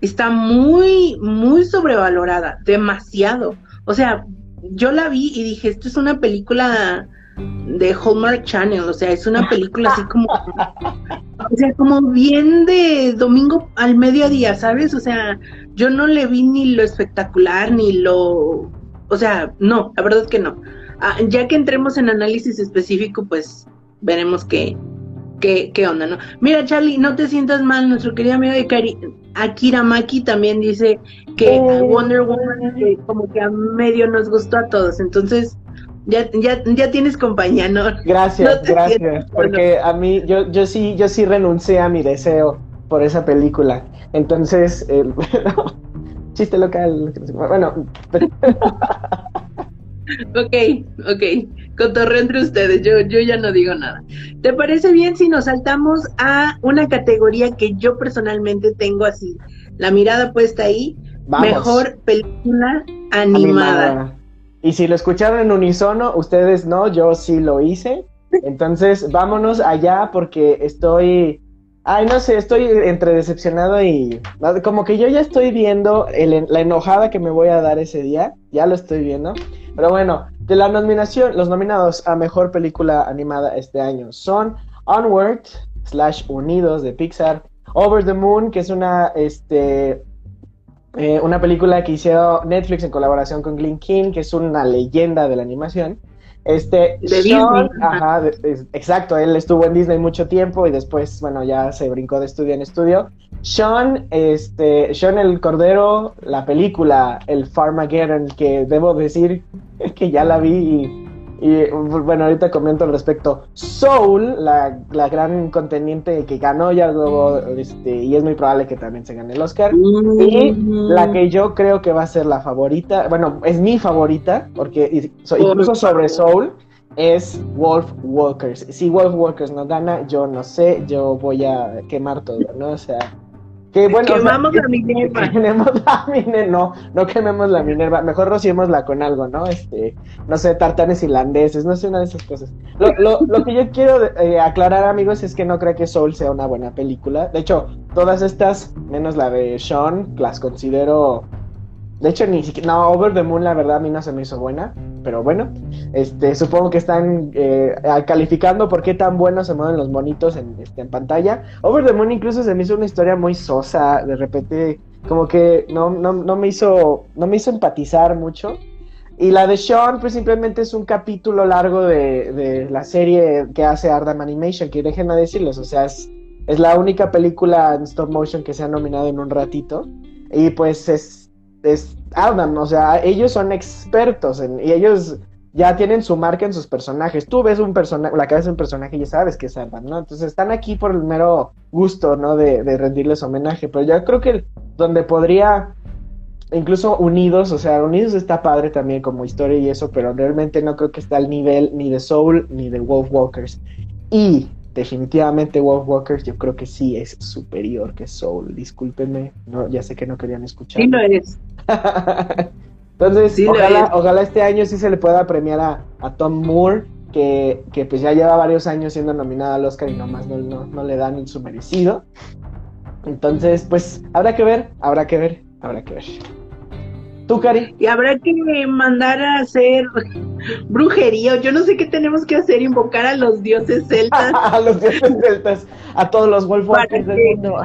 está muy, muy sobrevalorada, demasiado. O sea, yo la vi y dije, esto es una película de Hallmark Channel, o sea, es una película así como, o sea, como bien de domingo al mediodía, ¿sabes? O sea, yo no le vi ni lo espectacular, ni lo, o sea, no, la verdad es que no. Ah, ya que entremos en análisis específico, pues veremos qué, qué, onda, ¿no? Mira, Charlie, no te sientas mal, nuestro querido amigo de Akira Maki también dice que oh. Wonder Woman como que a medio nos gustó a todos, entonces ya, ya, ya tienes compañía, ¿no? Gracias, gracias, porque a mí, yo, yo sí, yo sí renuncié a mi deseo por esa película, entonces, eh, chiste local, bueno. ok, ok. Cotorreo entre ustedes, yo, yo ya no digo nada. ¿Te parece bien si nos saltamos a una categoría que yo personalmente tengo así, la mirada puesta ahí? Vamos. Mejor película animada. Y si lo escucharon en unisono, ustedes no, yo sí lo hice. Entonces, vámonos allá porque estoy. Ay, no sé, estoy entre decepcionado y. Como que yo ya estoy viendo la enojada que me voy a dar ese día. Ya lo estoy viendo. Pero bueno, de la nominación, los nominados a mejor película animada este año son Onward, slash Unidos de Pixar, Over the Moon, que es una, este, eh, una película que hicieron Netflix en colaboración con Glenn King, que es una leyenda de la animación. Este, De Sean- ajá, de- exacto, él estuvo en Disney mucho tiempo y después, bueno, ya se brincó de estudio en estudio. Sean, este, Sean el Cordero, la película, el Farmageddon, que debo decir que ya la vi y, y, bueno, ahorita comento al respecto. Soul, la, la gran contendiente que ganó ya luego, este, y es muy probable que también se gane el Oscar. Y la que yo creo que va a ser la favorita, bueno, es mi favorita, porque incluso sobre. Soul es Wolf Walkers. Si Wolf Walkers no gana, yo no sé, yo voy a quemar todo, ¿no? O sea, que bueno. o sea, Quemamos que- a Minerva. Quememos la Minerva, no, no quememos la Minerva, mejor rociémosla con algo, ¿no? Este, no sé, tartanes irlandeses, no sé, una de esas cosas. Lo, lo, lo que yo quiero eh, aclarar, amigos, es que no creo que Soul sea una buena película. De hecho, todas estas, menos la de Sean, las considero. De hecho, ni siquiera. No, Over the Moon, la verdad, a mí no se me hizo buena. Pero bueno, este, supongo que están eh, calificando por qué tan bueno se mueven los monitos en, este, en pantalla. Over the Moon incluso se me hizo una historia muy sosa. De repente, como que no, no, no me hizo. No me hizo empatizar mucho. Y la de Sean, pues simplemente es un capítulo largo de, de la serie que hace Ardam Animation, que déjenme decirles, o sea, es, es la única película en stop motion que se ha nominado en un ratito. Y pues es, es Ardam, o sea, ellos son expertos en, y ellos ya tienen su marca en sus personajes. Tú ves un personaje, la cabeza de un personaje y ya sabes que es Ardam, ¿no? Entonces están aquí por el mero gusto, ¿no? De, de rendirles homenaje. Pero yo creo que donde podría incluso Unidos, o sea, Unidos está padre también como historia y eso, pero realmente no creo que está al nivel ni de Soul ni de Wolf Walkers. Y definitivamente Wolf Walkers yo creo que sí es superior que Soul. Discúlpenme, no, ya sé que no querían escuchar. Sí lo es. Entonces, Sí ojalá, es. ojalá este año sí se le pueda premiar a, a Tom Moore, que, que pues ya lleva varios años siendo nominada al Oscar y nomás no, no, no le dan su merecido. Entonces, pues habrá que ver, habrá que ver, habrá que ver. ¿Tú, Cari? Y habrá que mandar a hacer brujería. Yo no sé qué tenemos que hacer, invocar a los dioses celtas. a los dioses celtas, a todos los Wolf del mundo.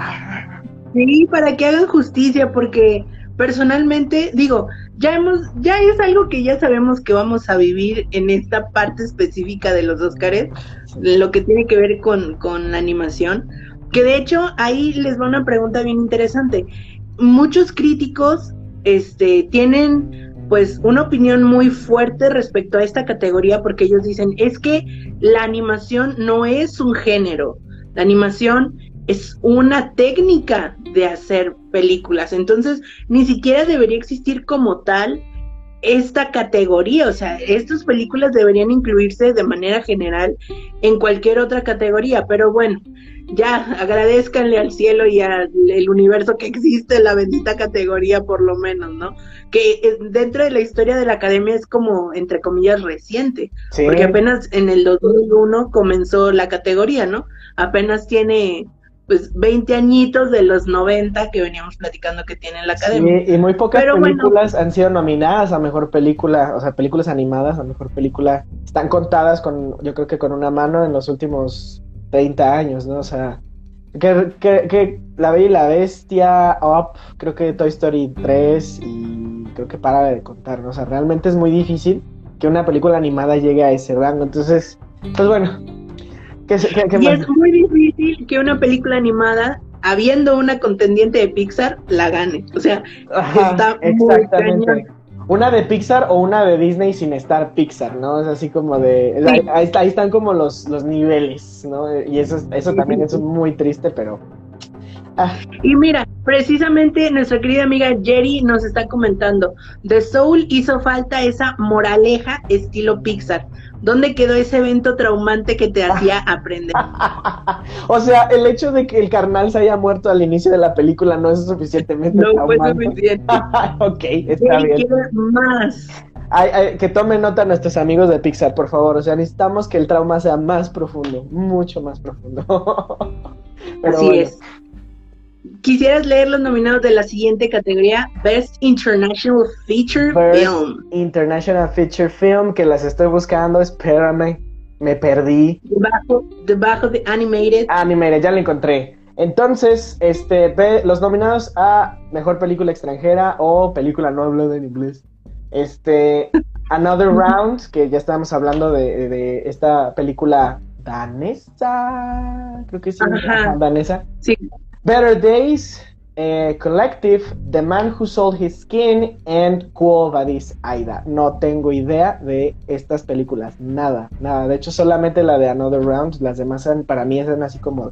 Sí, para que hagan justicia, porque personalmente, digo, ya hemos, ya es algo que ya sabemos que vamos a vivir en esta parte específica de los Óscares, lo que tiene que ver con, con la animación. Que de hecho, ahí les va una pregunta bien interesante. Muchos críticos este, tienen pues una opinión muy fuerte respecto a esta categoría porque ellos dicen es que la animación no es un género, la animación es una técnica de hacer películas, entonces ni siquiera debería existir como tal esta categoría, o sea, estas películas deberían incluirse de manera general en cualquier otra categoría, pero bueno, ya agradezcanle al cielo y al el universo que existe la bendita categoría por lo menos, ¿no? Que eh, dentro de la historia de la academia es como, entre comillas, reciente, Sí, porque apenas en el 2001 comenzó la categoría, ¿no? Apenas tiene pues 20 añitos de los 90 que veníamos platicando que tiene la academia. sí, y muy pocas Pero bueno. películas han sido nominadas a mejor película, o sea, películas animadas a mejor película. Están contadas con, yo creo que con una mano en los últimos 30 años, ¿no? O sea, que, que, que La Bella y la Bestia, Up, creo que Toy Story 3 y creo que para de contar, ¿no? O sea, realmente es muy difícil que una película animada llegue a ese rango. Entonces, pues bueno, ¿qué, se- qué- qué Y es muy difícil que una película animada, habiendo una contendiente de Pixar, la gane. O sea, Ajá, está muy exactamente. cañón. Una de Pixar o una de Disney sin estar Pixar, ¿no? Es así como de... Sí. Ahí, ahí está- ahí están como los, los niveles, ¿no? Y eso, es- eso también es muy triste, pero... Y mira, precisamente nuestra querida amiga Jerry nos está comentando, The Soul hizo falta esa moraleja estilo Pixar. ¿Dónde quedó ese evento traumante que te hacía aprender? o sea, el hecho de que el carnal se haya muerto al inicio de la película no es suficientemente No fue suficiente. ok, está Jerry bien. más. Ay, ay, que tomen nota nuestros amigos de Pixar, por favor. O sea, necesitamos que el trauma sea más profundo, mucho más profundo. Pero Así bueno. es. ¿Quisieras leer los nominados de la siguiente categoría? Best International Feature Best Film. International Feature Film, que las estoy buscando, espérame, me perdí. Debajo, debajo de Animated. Ni mire, ya la encontré. Entonces, este, ve los nominados a Mejor Película Extranjera o Película No Hablada en Inglés. Este, Another Round, que ya estábamos hablando de, de esta película danesa, creo que sí, ajá, danesa. Sí. Better Days, eh, Collective, The Man Who Sold His Skin, and Quo Vadis Aida. No tengo idea de estas películas, nada, nada. De hecho, solamente la de Another Round, las demás para mí eran así como,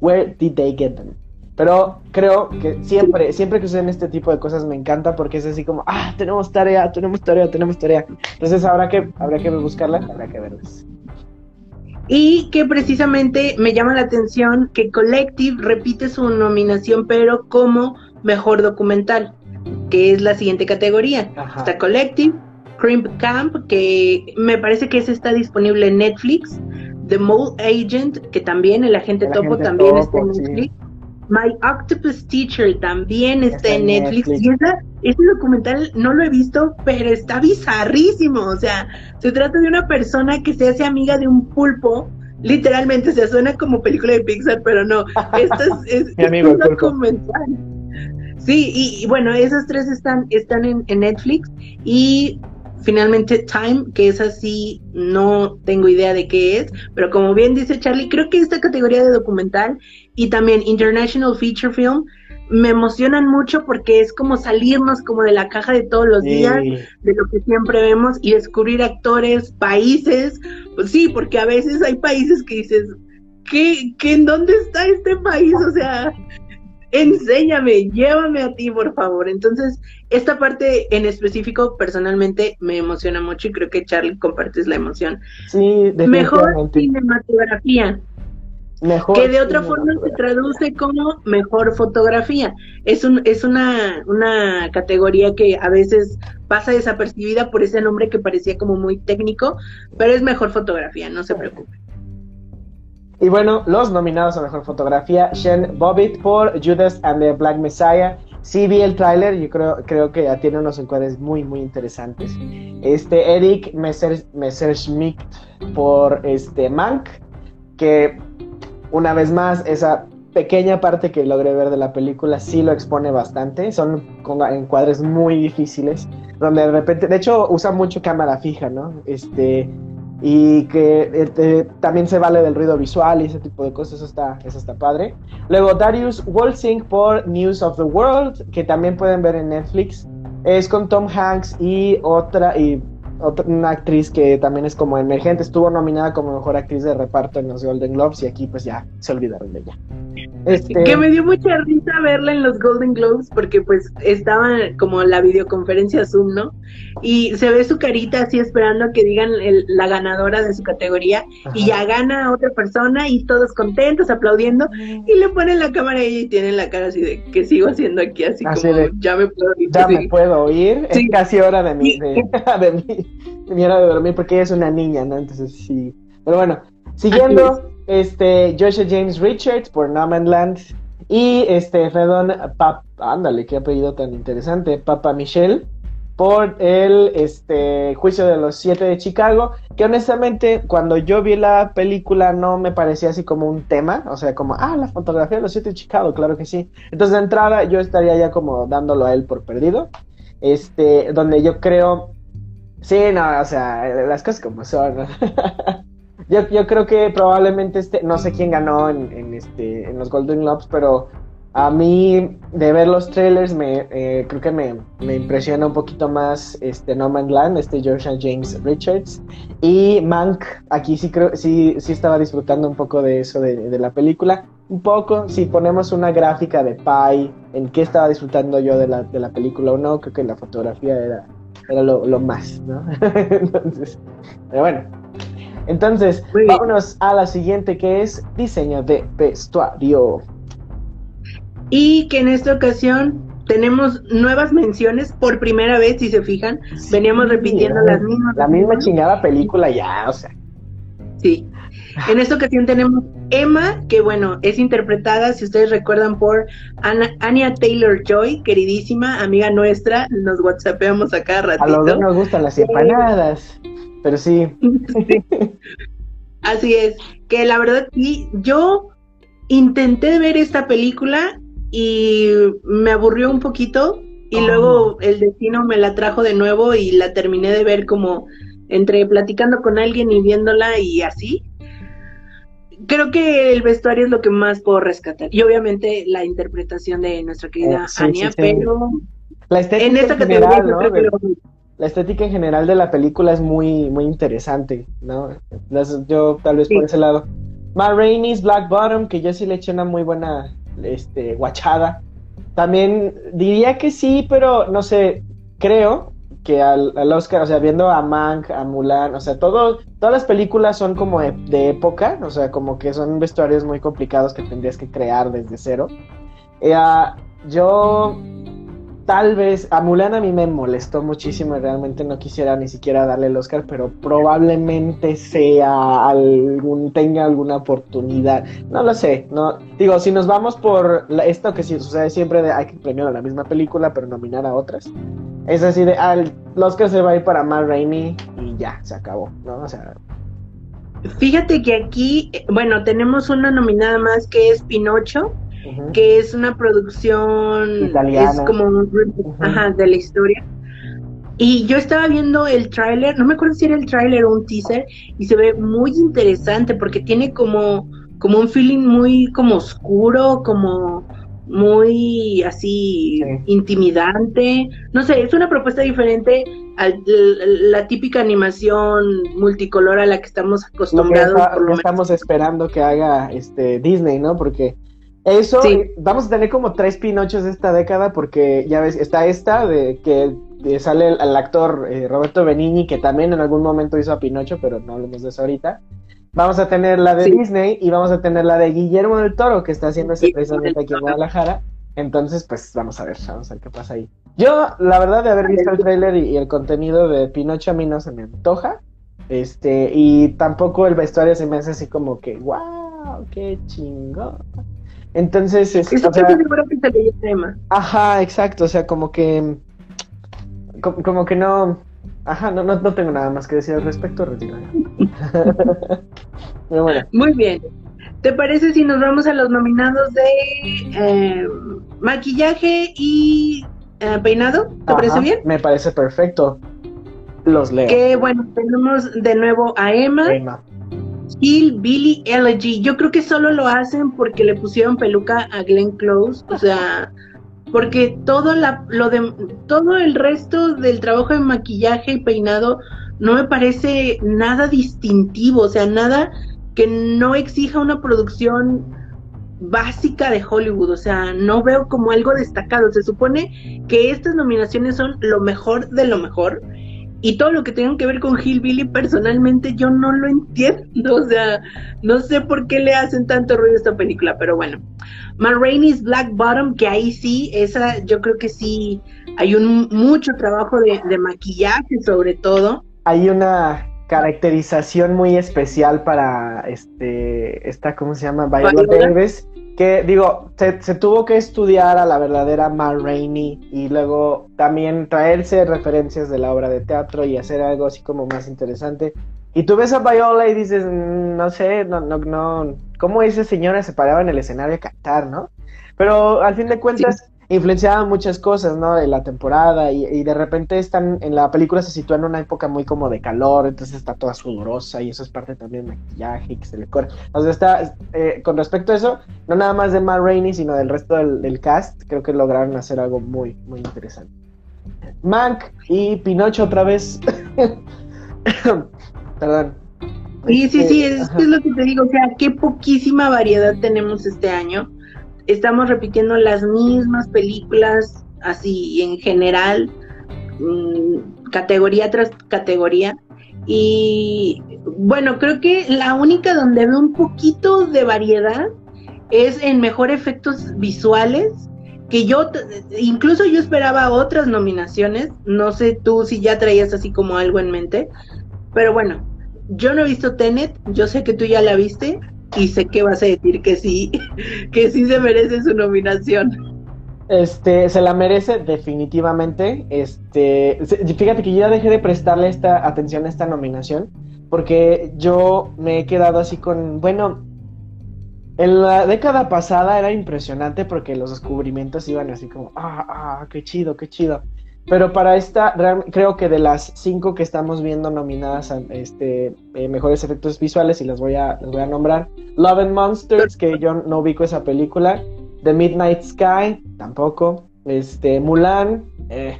Where did they get them? Pero creo que siempre, siempre que suceden este tipo de cosas me encanta porque es así como, ah, tenemos tarea, tenemos tarea, tenemos tarea. Entonces habrá que, habrá que buscarlas, habrá que verlas. Y que precisamente me llama la atención que Collective repite su nominación, pero como mejor documental, que es la siguiente categoría. Ajá. Está Collective, Crimp Camp, que me parece que ese está disponible en Netflix. The Mole Agent, que también, el agente El topo agente también topo, está en sí. My Octopus Teacher también está, Está en Netflix. Netflix. Y esa, ese documental no lo he visto, pero está bizarrísimo. O sea, se trata de una persona que se hace amiga de un pulpo. Literalmente, se suena como película de Pixar, pero no. Esto es, es- Mi es amigo un pulpo. documental. Sí, y, y bueno, esas tres están, están en, en Netflix. Y finalmente Time, que es así, no tengo idea de qué es, pero como bien dice Charlie, creo que esta categoría de documental y también International Feature Film me emocionan mucho porque es como salirnos como de la caja de todos los días, de lo que siempre vemos y descubrir actores, países, pues sí, porque a veces hay países que dices, ¿qué, qué, en dónde está este país? O sea, enséñame, llévame a ti, por favor. Entonces, esta parte en específico personalmente me emociona mucho y creo que Charlie compartes la emoción. sí, Mejor cinematografía, Mejor que de otra forma se traduce como mejor fotografía. Es un es una una categoría que a veces pasa desapercibida por ese nombre que parecía como muy técnico, pero es mejor fotografía, no se preocupe. Y bueno, los nominados a mejor fotografía: Shen Bobbitt por Judas and the Black Messiah. Sí vi el tráiler, yo creo, creo que tiene unos encuadres muy, muy interesantes. Este, Eric Messer, Messerschmidt por este Mank, que una vez más, esa pequeña parte que logré ver de la película sí lo expone bastante. Son encuadres muy difíciles, donde de repente, de hecho, usa mucho cámara fija, ¿no? Este, y que este, también se vale del ruido visual y ese tipo de cosas, eso está, eso está padre. Luego Darius Wolsing por News of the World, que también pueden ver en Netflix. Es con Tom Hanks y otra, y otra una actriz que también es como emergente, estuvo nominada como mejor actriz de reparto en los Golden Globes y aquí pues ya se olvidaron de ella. Este, Que me dio mucha risa verla en los Golden Globes porque pues estaba como la videoconferencia Zoom, ¿no? Y se ve su carita así esperando a que digan el- la ganadora de su categoría y ya gana otra persona y todos contentos, aplaudiendo y le ponen la cámara a ella y tienen la cara así de que sigo haciendo aquí así, Así como de, ya me puedo ir. ya sí. me puedo oír, Sí. es casi hora de mi, de, de mi, de mi hora de dormir porque ella es una niña, ¿no? Entonces sí. Pero bueno, siguiendo, este, Joshua James Richards por Land y este, Fedon Pap, ándale, qué apellido tan interesante, Papa Michelle por el este, juicio de los siete de Chicago, que honestamente cuando yo vi la película no me parecía así como un tema, o sea, como, ah, la fotografía de los siete de Chicago, claro que sí. Entonces de entrada yo estaría ya como dándolo a él por perdido, este, donde yo creo, sí, no, o sea, las cosas como son. yo, yo creo que probablemente este, no sé quién ganó en, este, en los Golden Globes, pero A mí, de ver los trailers, me, eh, creo que me, me, impresiona un poquito más este No Man's Land, este George James Richards. Y Mank, aquí sí creo, sí, sí estaba disfrutando un poco de eso de, de la película. Un poco, si ponemos una gráfica de Pi, en qué estaba disfrutando yo de la, de la película o no, creo que la fotografía era, era lo, lo más, ¿no? Entonces, pero bueno. Entonces, vámonos a la siguiente que es diseño de vestuario. Y que en esta ocasión tenemos nuevas menciones por primera vez, si se fijan. Veníamos repitiendo las mismas. La misma chingada película ya, o sea. Sí. En esta ocasión tenemos Emma, que bueno, es interpretada, si ustedes recuerdan, por Anya Taylor Joy, queridísima amiga nuestra. Nos whatsappeamos acá ratito. A los dos nos gustan las empanadas, pero sí. Así es, que la verdad sí, yo intenté ver esta película y me aburrió un poquito y Oh. luego el destino me la trajo de nuevo y la terminé de ver como entre platicando con alguien y viéndola y así. Creo que el vestuario es lo que más puedo rescatar y obviamente la interpretación de nuestra querida Eh, sí, sí, sí. pero La estética en esta en categoría general, yo ¿no? creo que lo- La estética en general de la película es muy, muy interesante, ¿no? Yo tal vez Sí. por ese lado. Ma Rainey's Black Bottom, que yo sí le eché una muy buena este, guachada. También diría que sí, pero no sé, creo que al, al Oscar, o sea, viendo a Mank, a Mulan, o sea, todo, todas las películas son como de, de época, o sea, como que son vestuarios muy complicados que tendrías que crear desde cero. Eh, ah, yo tal vez a Mulan a mí me molestó muchísimo y realmente no quisiera ni siquiera darle el Oscar, pero probablemente sea algún tenga alguna oportunidad. No lo sé, no digo, si nos vamos por esto que sí sucede siempre de hay que premiar a la misma película pero nominar a otras. Es así de al el Oscar se va a ir para Matt Rainey y ya, se acabó, ¿no? O sea, Fíjate que aquí, eh, bueno, tenemos una nominada más que es Pinocho, que es una producción Italiana. es como un ajá, de la historia. Y yo estaba viendo el tráiler, no me acuerdo si era el tráiler o un teaser, y se ve muy interesante porque tiene como, como un feeling muy como oscuro, como muy así Sí. intimidante. No sé, es una propuesta diferente a la típica animación multicolor a la que estamos lo que acostumbrados. está- por lo menos. estamos esperando que haga este Disney, ¿no? Porque eso Sí. eh, vamos a tener como tres Pinochos esta década porque ya ves, está esta de que de sale el, el actor eh, Roberto Benigni que también en algún momento hizo a Pinocho, pero no hablemos de eso ahorita. Vamos a tener la de Sí. Disney y vamos a tener la de Guillermo del Toro que está haciéndose Guillermo precisamente aquí en. Guadalajara. Entonces, pues vamos a ver, vamos a ver qué pasa ahí. Yo, la verdad, de haber visto el tráiler y, y el contenido de Pinocho a mí no se me antoja. Este, y tampoco el vestuario se me hace así como que, wow, qué chingón. Entonces, es, Estoy o sea, que se tema. ajá, exacto, o sea, como que, como, como que no, ajá, no, no, no tengo nada más que decir al respecto, retiro. Pero bueno, Muy bien. ¿Te parece si nos vamos a los nominados de eh, maquillaje y eh, peinado? ¿Te parece bien? me parece perfecto. Los leo. Que bueno, tenemos de nuevo a Emma, Emma. Hill, Billy, Elegy. Yo creo que solo lo hacen porque le pusieron peluca a Glenn Close, o sea, porque todo la, lo de, todo el resto del trabajo de maquillaje y peinado no me parece nada distintivo, o sea, nada que no exija una producción básica de Hollywood, o sea, no veo como algo destacado. Se supone que estas nominaciones son lo mejor de lo mejor y todo lo que tenga que ver con Hillbilly personalmente yo no lo entiendo, o sea, no sé por qué le hacen tanto ruido a esta película, pero bueno. Ma Rainey's Black Bottom, que ahí sí, esa yo creo que sí hay un mucho trabajo de, de maquillaje sobre todo. Hay una caracterización muy especial para este esta cómo se llama Viola. Davis que digo se, tuvo que estudiar a la verdadera Ma Rainey y luego también traerse referencias de la obra de teatro y hacer algo así como más interesante. Y tú ves a Viola y dices "Mm, no sé no no no cómo esa señora se paraba en el escenario a cantar no pero al fin de cuentas influenciaba muchas cosas, ¿no? De la temporada y, de repente están, en la película se sitúa en una época muy como de calor, entonces está toda sudorosa y eso es parte también del maquillaje que se le corre. O sea, está, eh, con respecto a eso, no nada más de Matt Rainey, sino del resto del, cast, creo que lograron hacer algo muy, muy interesante. Mank y Pinocho otra vez. Perdón. Sí, sí, sí, es, es lo que te digo, o sea, qué poquísima variedad tenemos este año estamos repitiendo las mismas películas así en general, mm, categoría tras categoría. Y bueno, creo que la única donde veo un poquito de variedad es en mejor efectos visuales, que yo, incluso yo esperaba otras nominaciones, no sé tú si ya traías así como algo en mente, pero bueno, yo no he visto Tenet, yo sé que tú ya la viste, y sé que vas a decir que sí, que sí se merece su nominación. Este, se la merece definitivamente. Este, fíjate que yo ya dejé de prestarle esta atención a esta nominación porque yo me he quedado así con, bueno, en la década pasada era impresionante porque los descubrimientos iban así como, ah, ah, qué chido, qué chido. Pero para esta, creo que de las cinco que estamos viendo nominadas a este, eh, mejores efectos visuales, y las voy, a, las voy a nombrar: Love and Monsters, que yo no ubico esa película, The Midnight Sky, tampoco, este, Mulan, eh,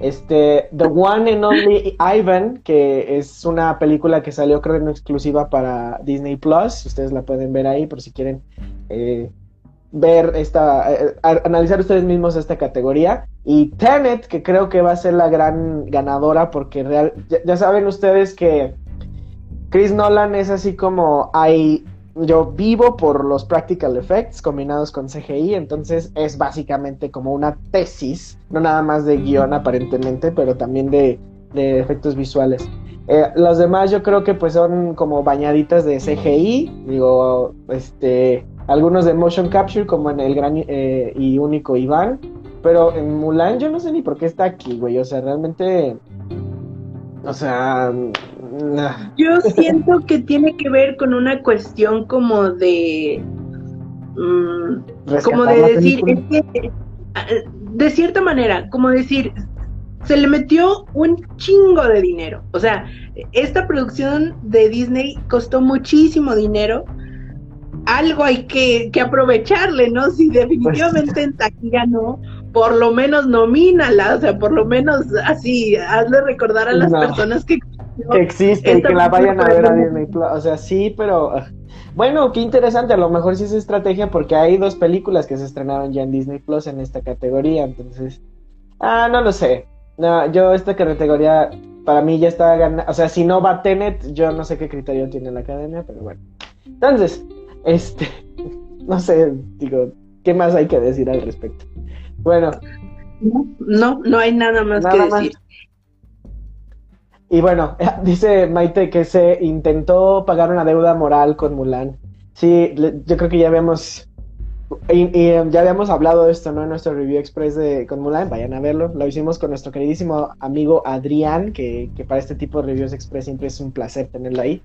este, The One and Only Ivan, que es una película que salió, creo, en exclusiva para Disney Plus. Ustedes la pueden ver ahí por si quieren eh, ver esta, eh, analizar ustedes mismos esta categoría. Y Tenet, que creo que va a ser la gran ganadora, porque real, ya, saben ustedes que Chris Nolan es así como hay. Yo vivo por los practical effects combinados con CGI, entonces es básicamente como una tesis, no nada más de guion aparentemente, pero también de, de efectos visuales. Eh, los demás yo creo que pues son como bañaditas de CGI, digo, este, algunos de motion capture como en el gran eh, y único Iván, pero en Mulan yo no sé ni por qué está aquí, güey, o sea, realmente, o sea... Yo siento que tiene que ver con una cuestión como de... Mm, como de decir, es que, de cierta manera, como decir, se le metió un chingo de dinero. O sea, esta producción de Disney costó muchísimo dinero algo hay que, aprovecharle, ¿no? Si definitivamente pues en taquilla no, por lo menos nomínala, o sea, por lo menos así, hazle recordar a las personas que, que existe y que la vayan a ver a Disney Plus. O sea, sí, pero bueno, qué interesante, a lo mejor sí es estrategia porque hay dos películas que se estrenaron ya en Disney Plus en esta categoría, entonces, ah, no lo sé. No, yo esta categoría para mí ya está ganando, o sea, si no va Tenet, yo no sé qué criterio tiene la academia, pero bueno. Entonces, este, no sé, digo, ¿qué más hay que decir al respecto? Bueno. No, no hay nada más que decir. Y bueno, dice Maite que se intentó pagar una deuda moral con Mulan. Sí, yo creo que ya habíamos y, ya habíamos hablado de esto, ¿no? En nuestro review express de con Mulan, vayan a verlo. Lo hicimos con nuestro queridísimo amigo Adrián, que, que para este tipo de reviews express siempre es un placer tenerlo ahí.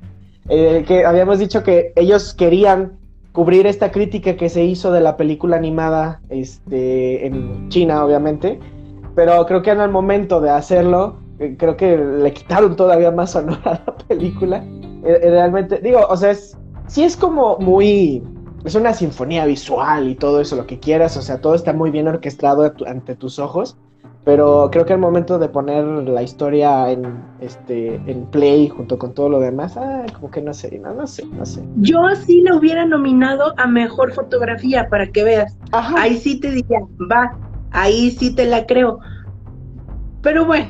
Eh, que habíamos dicho que ellos querían cubrir esta crítica que se hizo de la película animada este, en China, obviamente, pero creo que en el momento de hacerlo, eh, creo que le quitaron todavía más honor a la película. Eh, realmente, digo, o sea, es, sí es como muy... Es una sinfonía visual y todo eso, lo que quieras, o sea, todo está muy bien orquestado ante tus ojos, pero creo que el momento de poner la historia en este en play junto con todo lo demás, ah, como que no sé, no, no sé, no sé. Yo sí lo hubiera nominado a mejor fotografía para que veas. Ahí sí te diría, va, ahí sí te la creo. Pero bueno,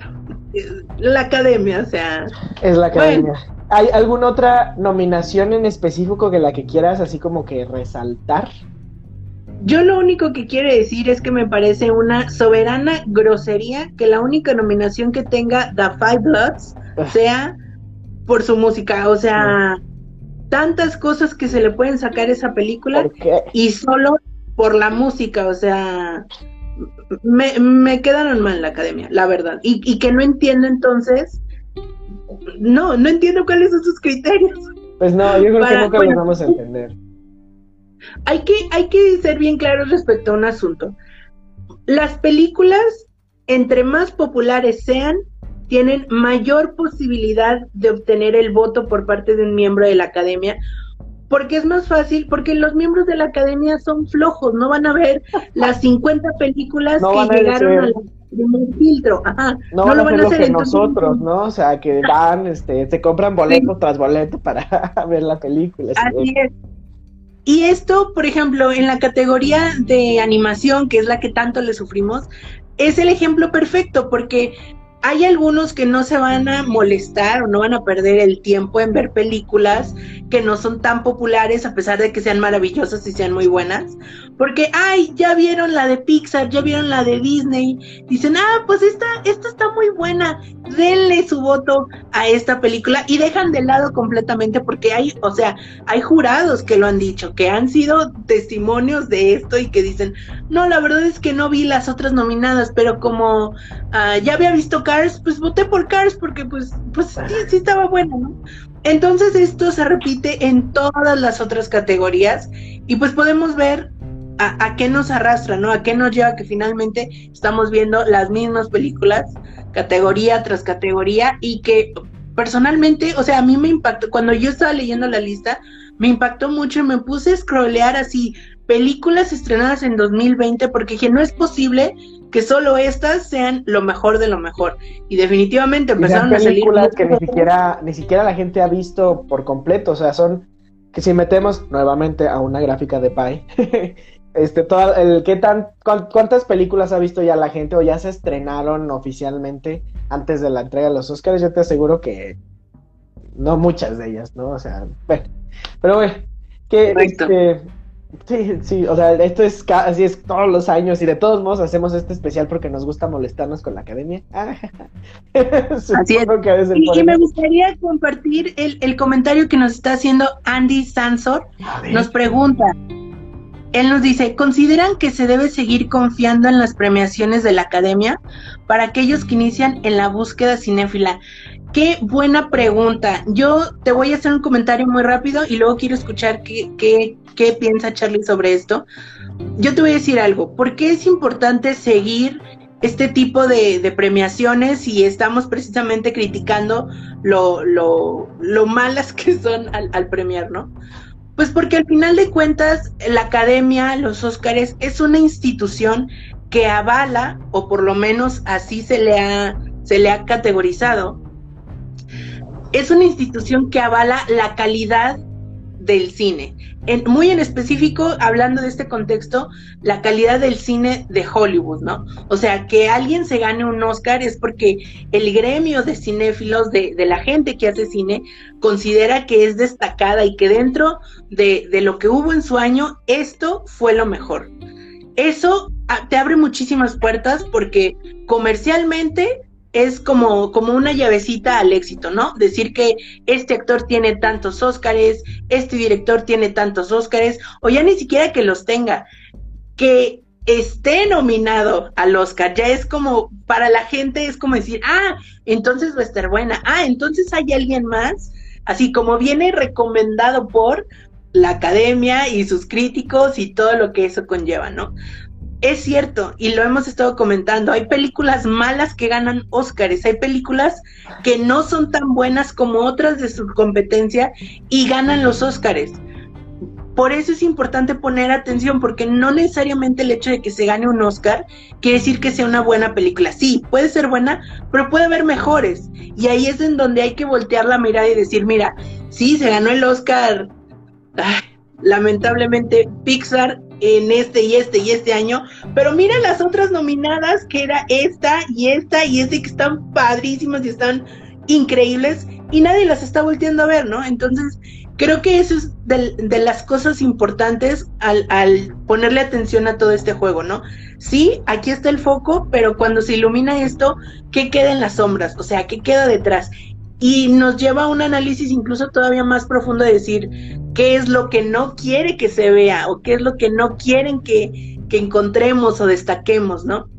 la academia, o sea. Es la academia. ¿Hay alguna otra nominación en específico que la que quieras así como que resaltar? Yo lo único que quiero decir es que me parece una soberana grosería que la única nominación que tenga The Five Bloods ah. sea por su música. O sea, tantas cosas que se le pueden sacar a esa película y solo por la música. O sea, me, me quedaron mal la academia, la verdad. Y, y que no entiendo entonces. No, no entiendo cuáles son sus criterios. Pues no, yo creo que nunca los vamos a entender. Hay que, hay que ser bien claros respecto a un asunto. las películas, entre más populares sean, tienen mayor posibilidad de obtener el voto por parte de un miembro de la academia, porque es más fácil, porque los miembros de la academia son flojos, no van a ver las 50 películas que llegaron al primer filtro. no, van a hacer lo que nosotros, ¿no? O sea, que van, este, se compran boleto tras boleto para ver la película. Así es. Y esto, por ejemplo, en la categoría de animación, que es la que tanto le sufrimos, es el ejemplo perfecto, porque hay algunos que no se van a molestar o no van a perder el tiempo en ver películas que no son tan populares a pesar de que sean maravillosas y sean muy buenas, porque, ay, ya vieron la de Pixar, ya vieron la de Disney, dicen, ah, pues esta, esta está muy buena, denle su voto a esta película y dejan de lado completamente porque hay, o sea, hay jurados que lo han dicho, que han sido testimonios de esto y que dicen, no, la verdad es que no vi las otras nominadas, pero como ah, ya había visto Cars, pues voté por Cars porque pues, pues sí, estaba bueno, ¿no? Entonces esto se repite en todas las otras categorías y pues podemos ver a, qué nos arrastra, ¿no? A qué nos lleva que finalmente estamos viendo las mismas películas, categoría tras categoría y que personalmente, o sea, a mí me impactó, cuando yo estaba leyendo la lista, me impactó mucho y me puse a scrollear así películas estrenadas en 2020 porque dije, no es posible que solo estas sean lo mejor de lo mejor. Y definitivamente empezaron a salir películas que ni siquiera ni siquiera la gente ha visto por completo, o sea, son que si metemos nuevamente a una gráfica de Pi, este todo el qué tan cuántas películas ha visto ya la gente o ya se estrenaron oficialmente antes de la entrega de los Oscars, yo te aseguro que no muchas de ellas, ¿no? O sea, bueno, pero bueno, que este, Sí, sí, o sea, esto es así es todos los años y de todos modos hacemos este especial porque nos gusta molestarnos con la academia. así es. y, me gustaría compartir el, el, comentario que nos está haciendo Andy Sansor. Nos pregunta, él nos dice, ¿consideran que se debe seguir confiando en las premiaciones de la academia para aquellos que inician en la búsqueda cinéfila? Qué buena pregunta. Yo te voy a hacer un comentario muy rápido y luego quiero escuchar qué, piensa Charlie sobre esto. Yo te voy a decir algo. ¿Por qué es importante seguir este tipo de, premiaciones y estamos precisamente criticando lo malas que son al, al premiar, ¿no? Pues porque al final de cuentas la academia, los Óscares, es una institución que avala, o por lo menos así se le ha, se le ha categorizado, es una institución que avala la calidad del cine. Muy en específico, hablando de este contexto, la calidad del cine de Hollywood, ¿no? O sea, que alguien se gane un Oscar es porque el gremio de cinéfilos, de, de la gente que hace cine, considera que es destacada y que dentro de, de lo que hubo en su año, esto fue lo mejor. Eso ah, te abre muchísimas puertas porque comercialmente es como, como una llavecita al éxito, ¿no? Decir que este actor tiene tantos Óscares, este director tiene tantos Óscares, o ya ni siquiera que los tenga, que esté nominado al Oscar, ya es como, para la gente es como decir, ah, entonces va a estar buena, ah, entonces hay alguien más, así como viene recomendado por la academia y sus críticos y todo lo que eso conlleva, ¿no? Es cierto, y lo hemos estado comentando, hay películas malas que ganan Óscares, hay películas que no son tan buenas como otras de su competencia y ganan los Óscares. Por eso es importante poner atención, porque no necesariamente el hecho de que se gane un Oscar quiere decir que sea una buena película. Sí, puede ser buena, pero puede haber mejores. Y ahí es en donde hay que voltear la mirada y decir, mira, sí, se ganó el Oscar. Lamentablemente Pixar en este y este y este año, pero mira las otras nominadas que era esta y esta y este que están padrísimas y están increíbles y nadie las está volteando a ver, ¿no? Entonces, creo que eso es de, las cosas importantes al, al, ponerle atención a todo este juego, ¿no? Sí, aquí está el foco, pero cuando se ilumina esto, ¿qué queda en las sombras? O sea, ¿qué queda detrás? Y nos lleva a un análisis incluso todavía más profundo de decir, qué es lo que no quiere que se vea o qué es lo que no quieren que, encontremos o destaquemos, ¿no?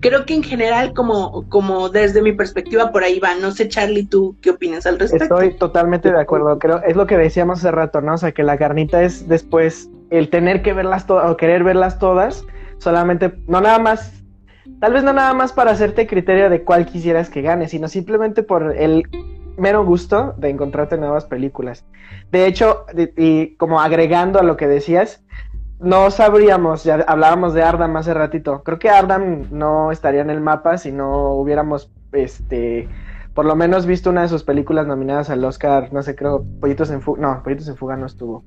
Creo que en general, como, como desde mi perspectiva, por ahí va. No sé, Charlie, ¿tú qué opinas al respecto? Estoy totalmente de acuerdo. Creo, es lo que decíamos hace rato, ¿no? O sea, que la carnita es después el tener que verlas todas o querer verlas todas solamente, no nada más, tal vez no nada más para hacerte criterio de cuál quisieras que gane, sino simplemente por el mero gusto de encontrarte nuevas películas. De hecho, y como agregando a lo que decías, no sabríamos, ya hablábamos de Ardam hace ratito, creo que Ardam no estaría en el mapa si no hubiéramos, este, por lo menos visto una de sus películas nominadas al Oscar, no sé, creo, Pollitos en Fuga, no, Pollitos en Fuga no estuvo.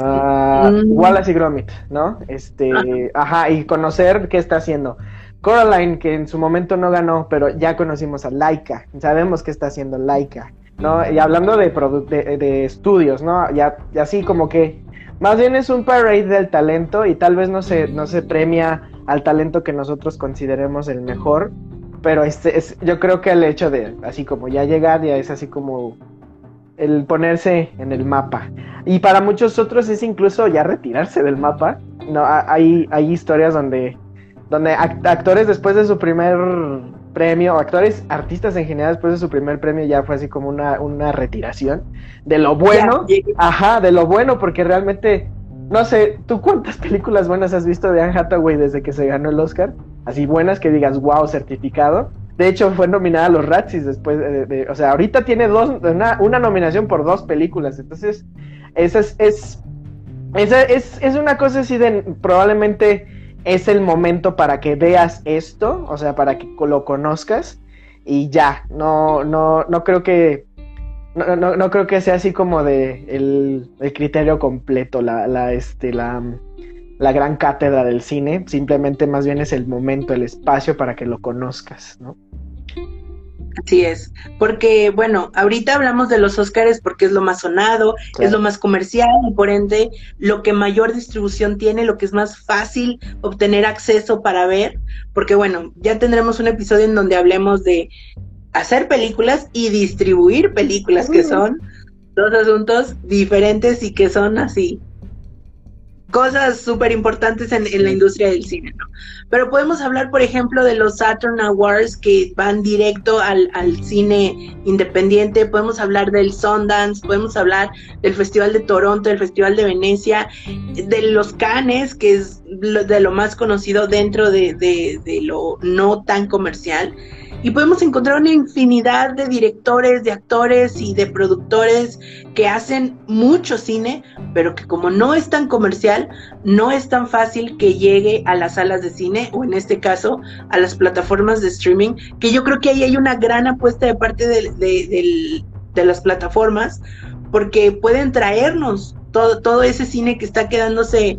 Uh, Wallace y Gromit, ¿no? Este, ajá, y conocer qué está haciendo. Coraline, que en su momento no ganó, pero ya conocimos a Laika, sabemos qué está haciendo Laika, ¿no? Y hablando de, de, estudios, ¿no? Ya, así como que, más bien es un parade del talento y tal vez no se, no se premia al talento que nosotros consideremos el mejor, pero este es, yo creo que el hecho de, así como ya llegar, ya es así como el ponerse en el mapa. Y para muchos otros es incluso ya retirarse del mapa. No, hay, hay historias donde donde actores después de su primer premio, actores, artistas en general después de su primer premio ya fue así como una, una retiración de lo bueno, ajá, de lo bueno, porque realmente, no sé, ¿tú cuántas películas buenas has visto de Anne Hathaway desde que se ganó el Oscar? Así buenas que digas, wow, certificado. De hecho, fue nominada a los Razzies después de, o sea, ahorita tiene dos, una, una nominación por dos películas, entonces, esa es, es, esa es, es una cosa así de probablemente es el momento para que veas esto, o sea, para que lo conozcas y ya, no, no, no creo que, no, no, creo que sea así como de el, criterio completo, la, la, este, la, la gran cátedra del cine, simplemente más bien es el momento, el espacio para que lo conozcas, ¿no? Así es, porque bueno, ahorita hablamos de los Óscares porque es lo más sonado, es lo más comercial y por ende lo que mayor distribución tiene, lo que es más fácil obtener acceso para ver, porque bueno, ya tendremos un episodio en donde hablemos de hacer películas y distribuir películas, que son dos asuntos diferentes y que son así cosas súper importantes en, la industria del cine, ¿no? Pero podemos hablar, por ejemplo, de los Saturn Awards que van directo al, cine independiente, podemos hablar del Sundance, podemos hablar del Festival de Toronto, del Festival de Venecia, de los Cannes, que es de lo más conocido dentro de, de lo no tan comercial y podemos encontrar una infinidad de directores, de actores y de productores que hacen mucho cine, pero que como no es tan comercial, no es tan fácil que llegue a las salas de cine o en este caso a las plataformas de streaming, que yo creo que ahí hay una gran apuesta de parte de, las plataformas, porque pueden traernos todo, todo ese cine que está quedándose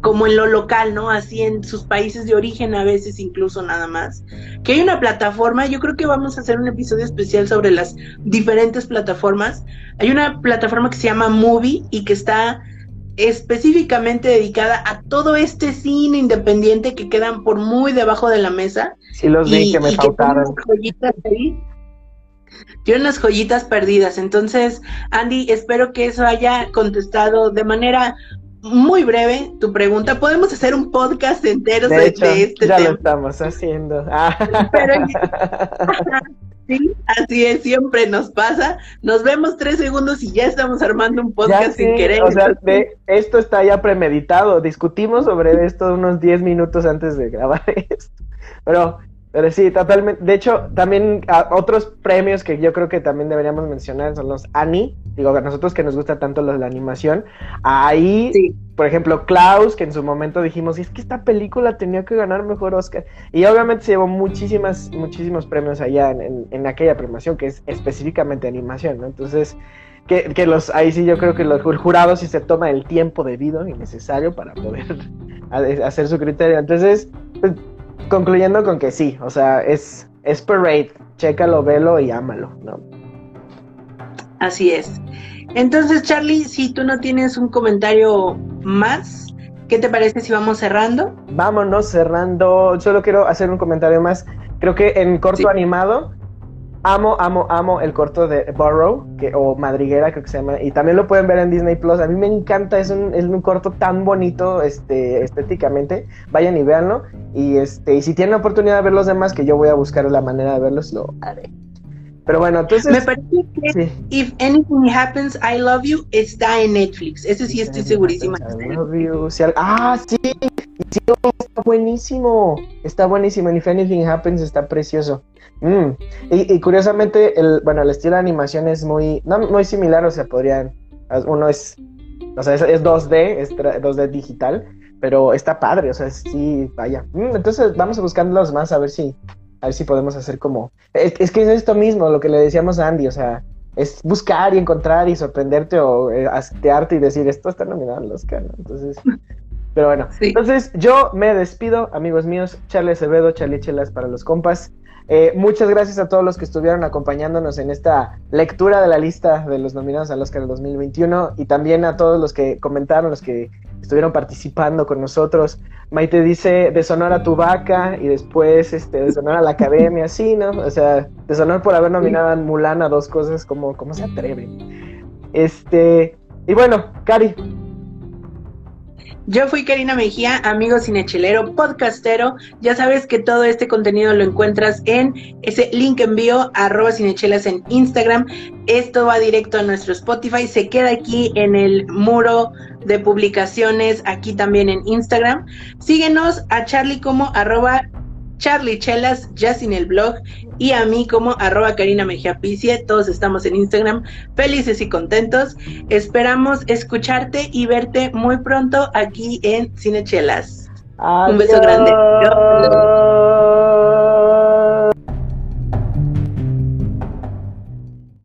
como en lo local, ¿no? Así en sus países de origen a veces incluso nada más. Que hay una plataforma, yo creo que vamos a hacer un episodio especial sobre las diferentes plataformas. Hay una plataforma que se llama Movie y que está específicamente dedicada a todo este cine independiente que quedan por muy debajo de la mesa. Sí, los vi que me faltaron. Tiene unas joyitas perdidas. Entonces, Andy, espero que eso haya contestado de manera muy breve tu pregunta. Podemos hacer un podcast entero de, este ya lo estamos haciendo. sí, así es, siempre nos pasa. Nos vemos tres segundos y ya estamos armando un podcast sin querer. O sea, esto está ya premeditado. Discutimos sobre esto unos 10 minutos antes de grabar esto. Pero pero sí, totalmente. De hecho, también otros premios que yo creo que también deberíamos mencionar son los Annie. Digo, a nosotros que nos gusta tanto la animación. Ahí, por ejemplo, Klaus, que en su momento dijimos, es que esta película tenía que ganar mejor Oscar. Y obviamente se llevó muchísimas, muchísimos premios allá en, en, aquella premiación, que es específicamente animación, ¿no? Entonces, que, que, los, ahí sí yo creo que los, el jurado sí se toma el tiempo debido y necesario para poder hacer su criterio. Entonces, pues, concluyendo con que sí, o sea, es, es parade, chécalo, velo y ámalo, ¿no? Así es. Entonces, Charlie, si tú no tienes un comentario más, ¿qué te parece si vamos cerrando? Vámonos cerrando. Solo quiero hacer un comentario más. Creo que en corto animado amo, amo, amo el corto de Burrow, que, o Madriguera creo que se llama, y también lo pueden ver en Disney Plus. A mí me encanta, es un, es un corto tan bonito este, estéticamente. Vayan y véanlo. Y, este, y si tienen la oportunidad de ver los demás, que yo voy a buscar la manera de verlos, lo haré. Pero bueno, entonces. Me parece que If Anything Happens, I Love You está en Netflix. Ese sí estoy segurísima. I love you. ah, sí. Hicieron buenísimo. Está buenísimo. If Anything Happens está precioso. Mm. Y, curiosamente, el, bueno, el estilo de animación es muy, no, muy similar, o sea, podrían, uno es, o sea, es, 2D, es 2D digital, pero está padre, o sea, sí, vaya. Mm, entonces vamos a buscarlos más a ver si, a ver si podemos hacer como, es, es, que es esto mismo, lo que le decíamos a Andy, o sea, es buscar y encontrar y sorprenderte o eh, astearte y decir, esto está nominado al Oscar, ¿no? Entonces, pero bueno, entonces yo me despido, amigos míos, Charlie Acevedo, Charlie Chelas para los compas. Eh, muchas gracias a todos los que estuvieron acompañándonos en esta lectura de la lista de los nominados al Oscar del 2021 y también a todos los que comentaron, los que estuvieron participando con nosotros. Maite dice de Sonora tu vaca y después este, de Sonora la academia, sí, ¿no? O sea, de Sonora por haber nominado a Mulan a dos cosas, como, como se atreve. Este, y bueno, Cari, yo fui Karina Mejía, amigo cinechelero, podcastero. Ya sabes que todo este contenido lo encuentras en ese link envío, arroba cinechelas en Instagram. Esto va directo a nuestro Spotify, se queda aquí en el muro de publicaciones, aquí también en Instagram. Síguenos a Charlie como arroba Charlie Chelas, ya sin el blog, y a mí como arroba Karina Mejía Picie. Todos estamos en Instagram felices y contentos. Esperamos escucharte y verte muy pronto aquí en Cinechelas. Un beso grande.